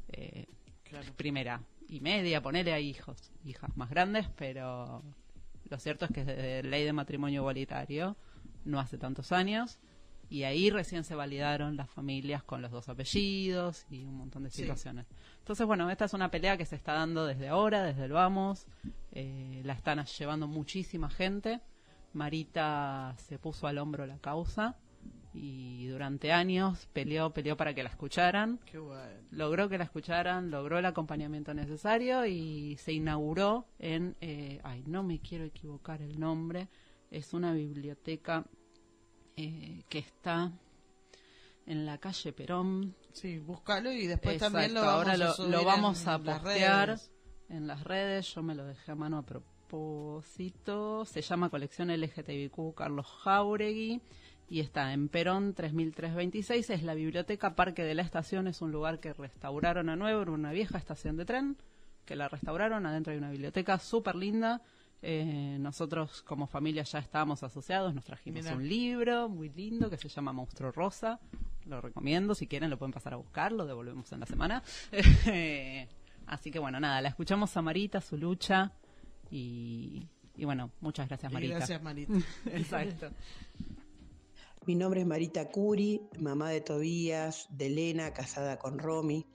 eh, Claro. primera y media, ponerle a hijos, hijas más grandes, pero lo cierto es que desde ley de matrimonio igualitario no hace tantos años y ahí recién se validaron las familias con los dos apellidos y un montón de Sí. situaciones. Entonces, bueno, esta es una pelea que se está dando desde ahora, desde el vamos, eh, la están llevando muchísima gente. Marita se puso al hombro la causa y durante años peleó, peleó para que la escucharan Qué bueno. logró que la escucharan, logró el acompañamiento necesario y se inauguró en, eh, ay, no me quiero equivocar el nombre, es una biblioteca eh, que está en la calle Perón. Sí, búscalo y después Exacto, también lo vamos ahora a lo, subir lo vamos en a postear en las redes, yo me lo dejé a mano a propósito, se llama Colección LGTBQ Carlos Jauregui y está en Perón 3326, es la biblioteca Parque de la Estación, es un lugar que restauraron a nuevo, era una vieja estación de tren, que la restauraron, adentro hay una biblioteca súper linda, eh, nosotros como familia ya estábamos asociados, nos trajimos Mirá. un libro muy lindo que se llama Monstruo Rosa, lo recomiendo, si quieren lo pueden pasar a buscar, lo devolvemos en la semana. Así que bueno, nada, la escuchamos a Marita, su lucha y, y bueno, muchas gracias Y Marita. Gracias, Marita. Exacto. Mi nombre es Marita Curi, mamá de Tobías, de Elena, casada con Romy,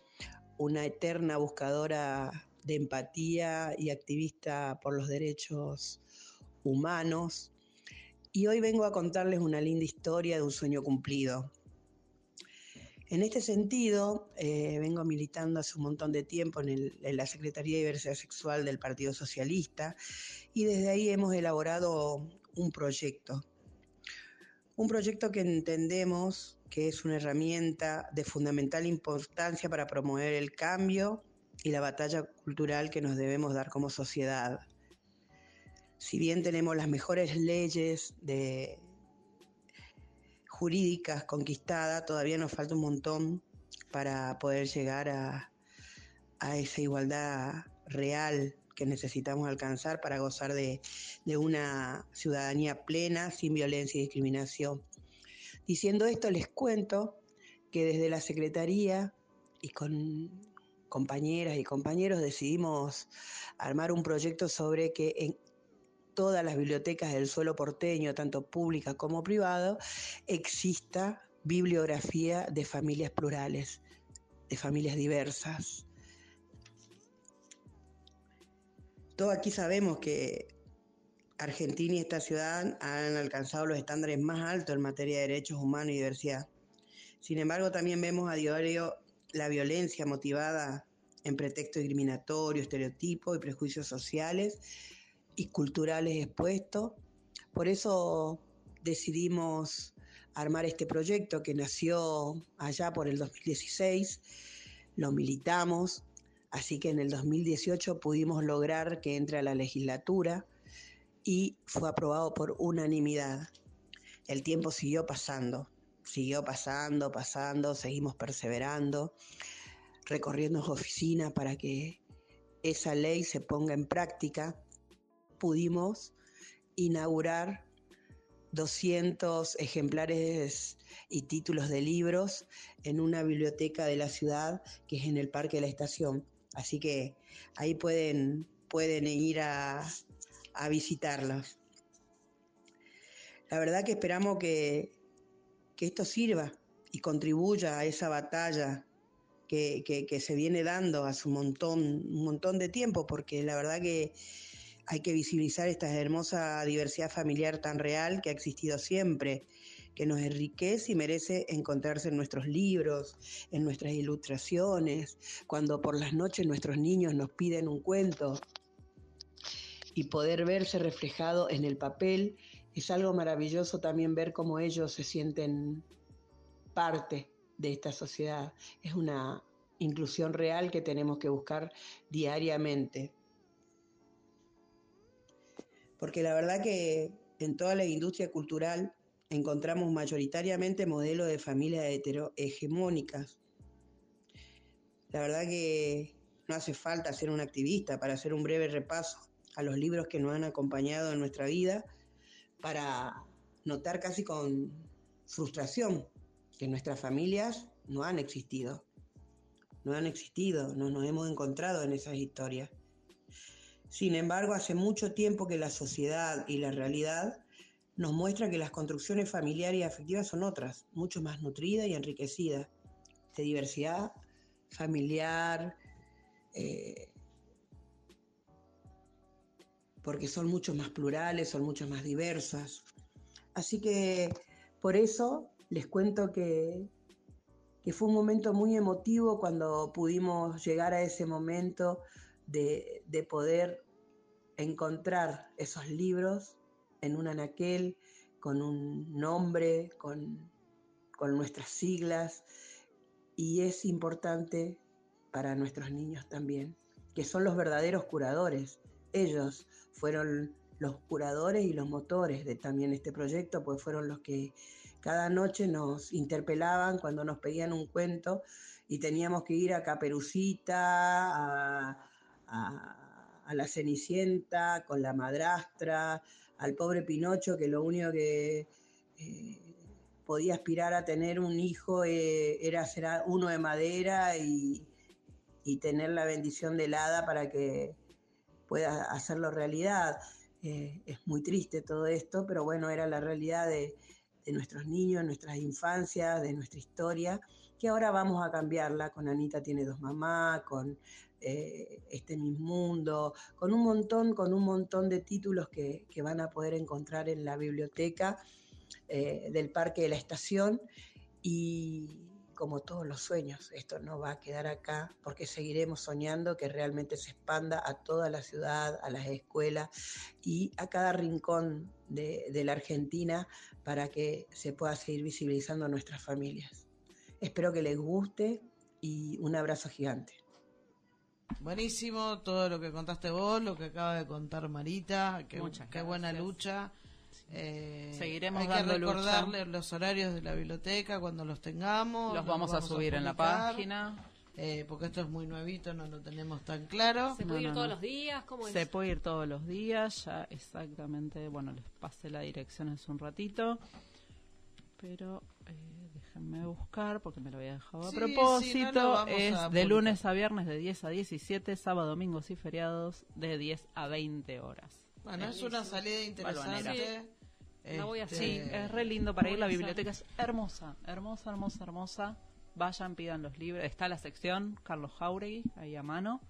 una eterna buscadora de empatía y activista por los derechos humanos. Y hoy vengo a contarles una linda historia de un sueño cumplido. En este sentido, eh, vengo militando hace un montón de tiempo en, en la Secretaría de Diversidad Sexual del Partido Socialista y desde ahí hemos elaborado un proyecto un proyecto que entendemos que es una herramienta de fundamental importancia para promover el cambio y la batalla cultural que nos debemos dar como sociedad. Si bien tenemos las mejores leyes jurídicas conquistadas, todavía nos falta un montón para poder llegar a, a esa igualdad real que necesitamos alcanzar para gozar de, una ciudadanía plena, sin violencia y discriminación. Diciendo esto, les cuento que desde la Secretaría y con compañeras y compañeros decidimos armar un proyecto sobre que en todas las bibliotecas del suelo porteño, tanto públicas como privadas, exista bibliografía de familias plurales, de familias diversas. Todos aquí sabemos que Argentina y esta ciudad han alcanzado los estándares más altos en materia de derechos humanos y diversidad. Sin embargo, también vemos a diario la violencia motivada en pretexto discriminatorio, estereotipos y prejuicios sociales y culturales expuestos. Por eso decidimos armar este proyecto que nació allá por el 2016, lo militamos, así que en el 2018 pudimos lograr que entre a la legislatura y fue aprobado por unanimidad. El tiempo siguió pasando, siguió pasando, pasando, seguimos perseverando, recorriendo oficinas para que esa ley se ponga en práctica. Pudimos inaugurar 200 ejemplares y títulos de libros en una biblioteca de la ciudad que es en el Parque de la Estación. Así que ahí pueden, pueden ir a, a visitarlos. La verdad que esperamos que, que esto sirva y contribuya a esa batalla que, que, se viene dando hace un montón, un montón de tiempo, porque la verdad que hay que visibilizar esta hermosa diversidad familiar tan real que ha existido siempre, que nos enriquece y merece encontrarse en nuestros libros, en nuestras ilustraciones, cuando por las noches nuestros niños nos piden un cuento y poder verse reflejado en el papel, es algo maravilloso también ver cómo ellos se sienten parte de esta sociedad. Es una inclusión real que tenemos que buscar diariamente porque la verdad que en toda la industria cultural encontramos mayoritariamente modelos de familias heterohegemónicas. La verdad que no hace falta ser un activista para hacer un breve repaso a los libros que nos han acompañado en nuestra vida para notar casi con frustración que nuestras familias no han existido. No han existido, no nos hemos encontrado en esas historias. Sin embargo, hace mucho tiempo que la sociedad y la realidad nos muestra que las construcciones familiares y afectivas son otras, mucho más nutridas y enriquecidas, de diversidad familiar, eh, porque son mucho más plurales, son mucho más diversas. Así que por eso les cuento que, que fue un momento muy emotivo cuando pudimos llegar a ese momento de, de poder encontrar esos libros en un anaquel, con un nombre, con, con nuestras siglas, y es importante para nuestros niños también, que son los verdaderos curadores. Ellos fueron los curadores y los motores de también este proyecto, pues fueron los que cada noche nos interpelaban cuando nos pedían un cuento y teníamos que ir a Caperucita, a, a, a la Cenicienta, con la madrastra, al pobre Pinocho que lo único que eh, podía aspirar a tener un hijo eh, era ser uno de madera y, y, tener la bendición del hada para que pueda hacerlo realidad. Eh, es muy triste todo esto, pero bueno, era la realidad de, de nuestros niños, nuestras infancias, de nuestra historia, que ahora vamos a cambiarla. Con Anita tiene dos mamás, con eh, este mi mundo, con un montón, con un montón de títulos que, que van a poder encontrar en la biblioteca eh, del Parque de la Estación y como todos los sueños, esto no va a quedar acá porque seguiremos soñando que realmente se expanda a toda la ciudad, a las escuelas y a cada rincón de, de la Argentina para que se pueda seguir visibilizando a nuestras familias. Espero que les guste y un abrazo gigante. Buenísimo todo lo que contaste vos, lo que acaba de contar Marita, qué, buena lucha. Eh, Seguiremos hay dando que lucha. recordarle los horarios de la biblioteca cuando los tengamos. Los vamos a subir en la página. eh, porque esto es muy nuevito, no lo tenemos tan claro. ¿Se No, puede ir no, todos no. los días? ¿Cómo es? Se puede ir todos los días, ya exactamente, bueno, les pasé la dirección hace un ratito, pero eh, déjenme buscar porque me lo había dejado a Sí, propósito. sí, no es a de lunes a viernes de 10 a 17, sábado, domingos y feriados de 10 a 20 horas. Bueno, es una salida interesante. La voy a Este, Sí, es re lindo para ir, la biblioteca es hermosa, hermosa, hermosa, hermosa. Vayan, pidan los libros. Está la sección Carlos Jauregui, ahí a mano.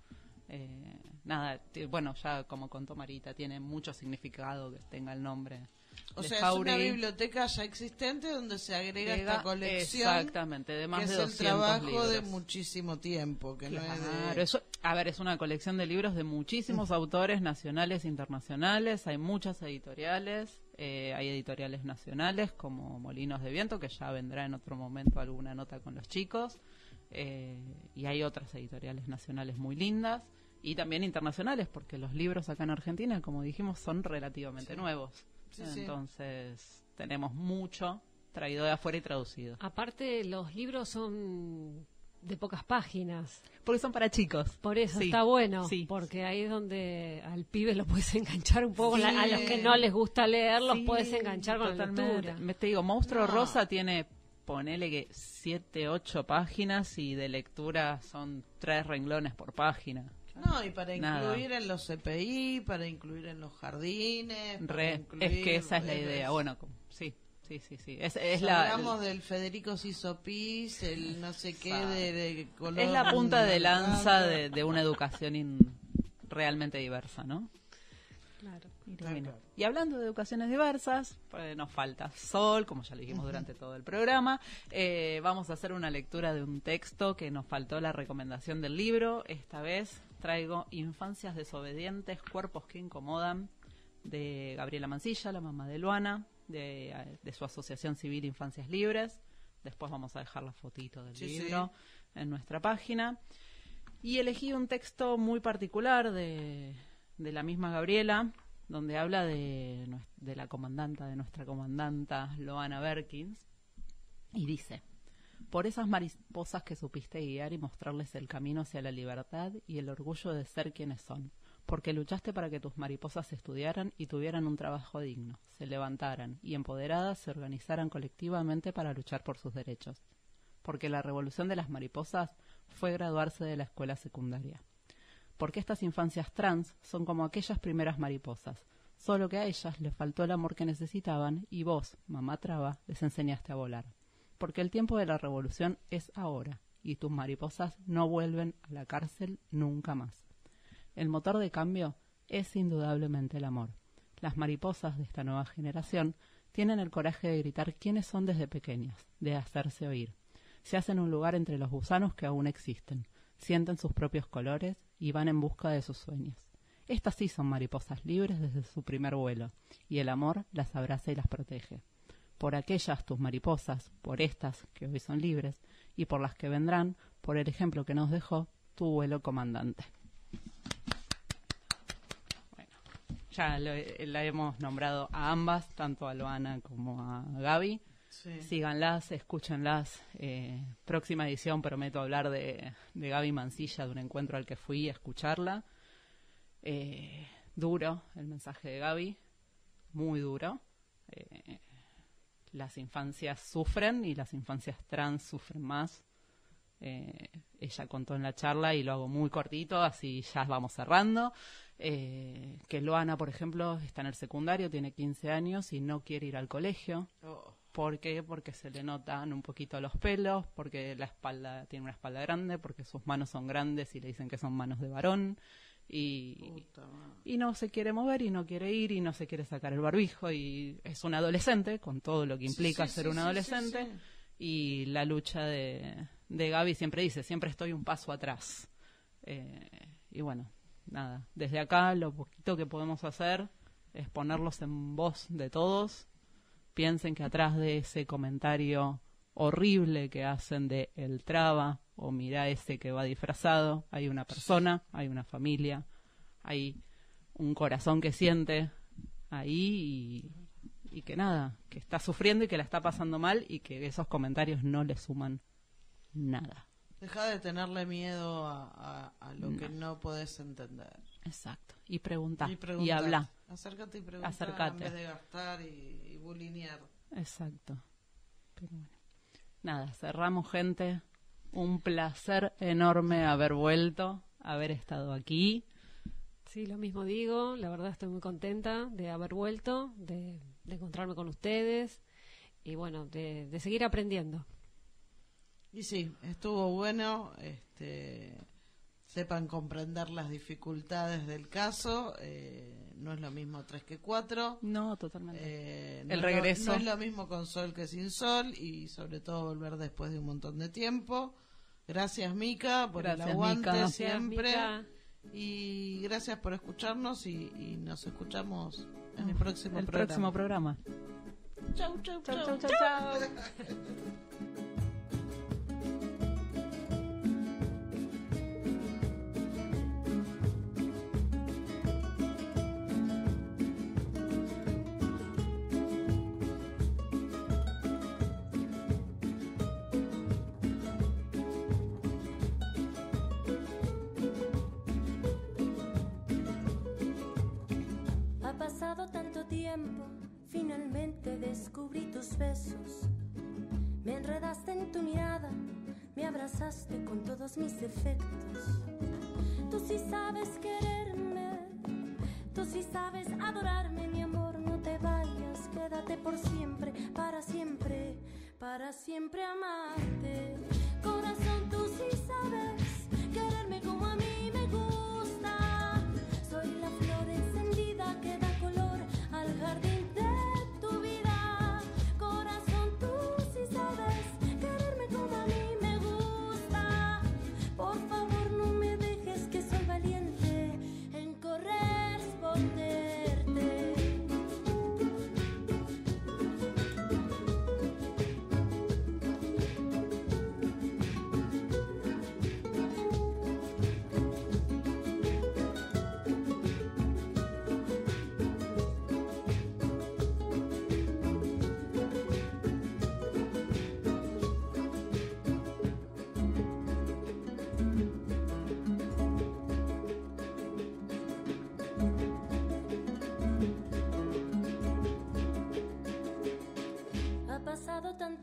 Eh, nada, bueno, ya como contó Marita, tiene mucho significado que tenga el nombre. O sea, es una biblioteca ya existente donde se agrega Llega- esta colección. Exactamente, de más que de es el 200 trabajo de muchísimo tiempo, que no es Claro, de... eso- a ver, es una colección de libros de muchísimos autores nacionales e internacionales. Hay muchas editoriales. eh, hay editoriales nacionales como Molinos de Viento, que ya vendrá en otro momento alguna nota con los chicos. eh, y hay otras editoriales nacionales muy lindas. Y también internacionales, porque los libros acá en Argentina, como dijimos, son relativamente nuevos. Sí, sí. Entonces, tenemos mucho traído de afuera y traducido. Aparte, los libros son de pocas páginas. Porque son para chicos. Por eso Sí, está bueno, sí. porque ahí es donde al pibe lo puedes enganchar un poco. Sí. La- a los que no les gusta leer, los Sí, puedes enganchar con la lectura. Me te digo, Monstruo No. Rosa tiene, ponele que siete, ocho páginas y de lectura son tres renglones por página. No, y para Nada. incluir en los CPI, para incluir en los jardines. para Re, incluir- es que esa es la es- idea. Bueno, sí, sí, sí, sí. Es, la, hablamos del Federico Sisopis, el no sé qué de, de color es la punta de lanza de, de una educación in- realmente diversa, ¿no? Claro. Y bueno, Y hablando de educaciones diversas, pues nos falta Sol, como ya le dijimos durante todo el programa. Eh, vamos a hacer una lectura de un texto que nos faltó la recomendación del libro. Esta vez traigo Infancias desobedientes, cuerpos que incomodan, de Gabriela Mancilla, la mamá de Luana, de, de su asociación civil Infancias Libres. Después vamos a dejar la fotito del Sí, sí. libro en nuestra página. Y elegí un texto muy particular de, de la misma Gabriela, donde habla de la comandanta, de nuestra comandanta Loana Berkins, y dice, por esas mariposas que supiste guiar y mostrarles el camino hacia la libertad y el orgullo de ser quienes son, porque luchaste para que tus mariposas estudiaran y tuvieran un trabajo digno, se levantaran y empoderadas se organizaran colectivamente para luchar por sus derechos, porque la revolución de las mariposas fue graduarse de la escuela secundaria. Porque estas infancias trans son como aquellas primeras mariposas, solo que a ellas les faltó el amor que necesitaban y vos, mamá traba, les enseñaste a volar. Porque el tiempo de la revolución es ahora y tus mariposas no vuelven a la cárcel nunca más. El motor de cambio es indudablemente el amor. Las mariposas de esta nueva generación tienen el coraje de gritar quiénes son desde pequeñas, de hacerse oír. Se hacen un lugar entre los gusanos que aún existen, sienten sus propios colores y van en busca de sus sueños. Estas sí son mariposas libres desde su primer vuelo, y el amor las abraza y las protege. Por aquellas tus mariposas, por estas que hoy son libres, y por las que vendrán, por el ejemplo que nos dejó tu vuelo comandante. Bueno, ya lo- la hemos nombrado a ambas, tanto a Loana como a Gaby. Sí. Síganlas, escúchenlas. Eh, próxima edición prometo hablar de, de Gaby Mancilla, de un encuentro al que fui a escucharla. Eh, duro el mensaje de Gaby, muy duro. Eh, las infancias sufren y las infancias trans sufren más. Eh, ella contó en la charla y lo hago muy cortito, así ya vamos cerrando. eh, que Loana, por ejemplo, está en el secundario, tiene 15 años y no quiere ir al colegio. Oh, ¿Por qué? Porque se le notan un poquito los pelos, porque la espalda tiene una espalda grande, porque sus manos son grandes y le dicen que son manos de varón. Y, no se quiere mover y no quiere ir y no se quiere sacar el barbijo y es un adolescente con todo lo que implica Sí, sí, ser sí, un adolescente y la lucha de, de Gaby siempre dice siempre estoy un paso atrás Eh, y bueno nada desde acá lo poquito que podemos hacer es ponerlos en voz de todos. Piensen que atrás de ese comentario horrible que hacen de el traba o mira ese que va disfrazado, hay una persona, hay una familia, hay un corazón que siente ahí y, y que nada, que está sufriendo y que la está pasando mal y que esos comentarios no le suman nada. Deja de tenerle miedo a, a- a lo que no podés entender. Exacto. Y pregunta y, preguntar. habla. Acércate y pregunta Acércate. en vez de gastar y, y bulinear. Exacto. Pero bueno. Nada, cerramos gente. Un placer enorme haber vuelto, haber estado aquí. Sí, lo mismo digo. La verdad estoy muy contenta de haber vuelto, de, de encontrarme con ustedes y bueno, de, de seguir aprendiendo. Y sí, estuvo bueno. Este, sepan comprender las dificultades del caso. eh, no es lo mismo 3 que 4. No, totalmente. Eh, no El lo- regreso. no es lo mismo con sol que sin sol y sobre todo volver después de un montón de tiempo. Gracias Mica por Gracias, el aguante Mica. Siempre. Y gracias por escucharnos y, y nos escuchamos en el próximo el programa. próximo programa. Chau, chau, Chau, chau. chau, chau, chau. Ha tanto tiempo, finalmente descubrí tus besos. Me enredaste en tu mirada, me abrazaste con todos mis defectos. Tú sí sabes quererme, tú sí sabes adorarme, mi amor, no te vayas, quédate por siempre, para siempre, para siempre amarte. Corazón, tú sí sabes quererme como a mí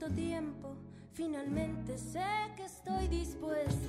tiempo, finalmente sé que estoy dispuesta.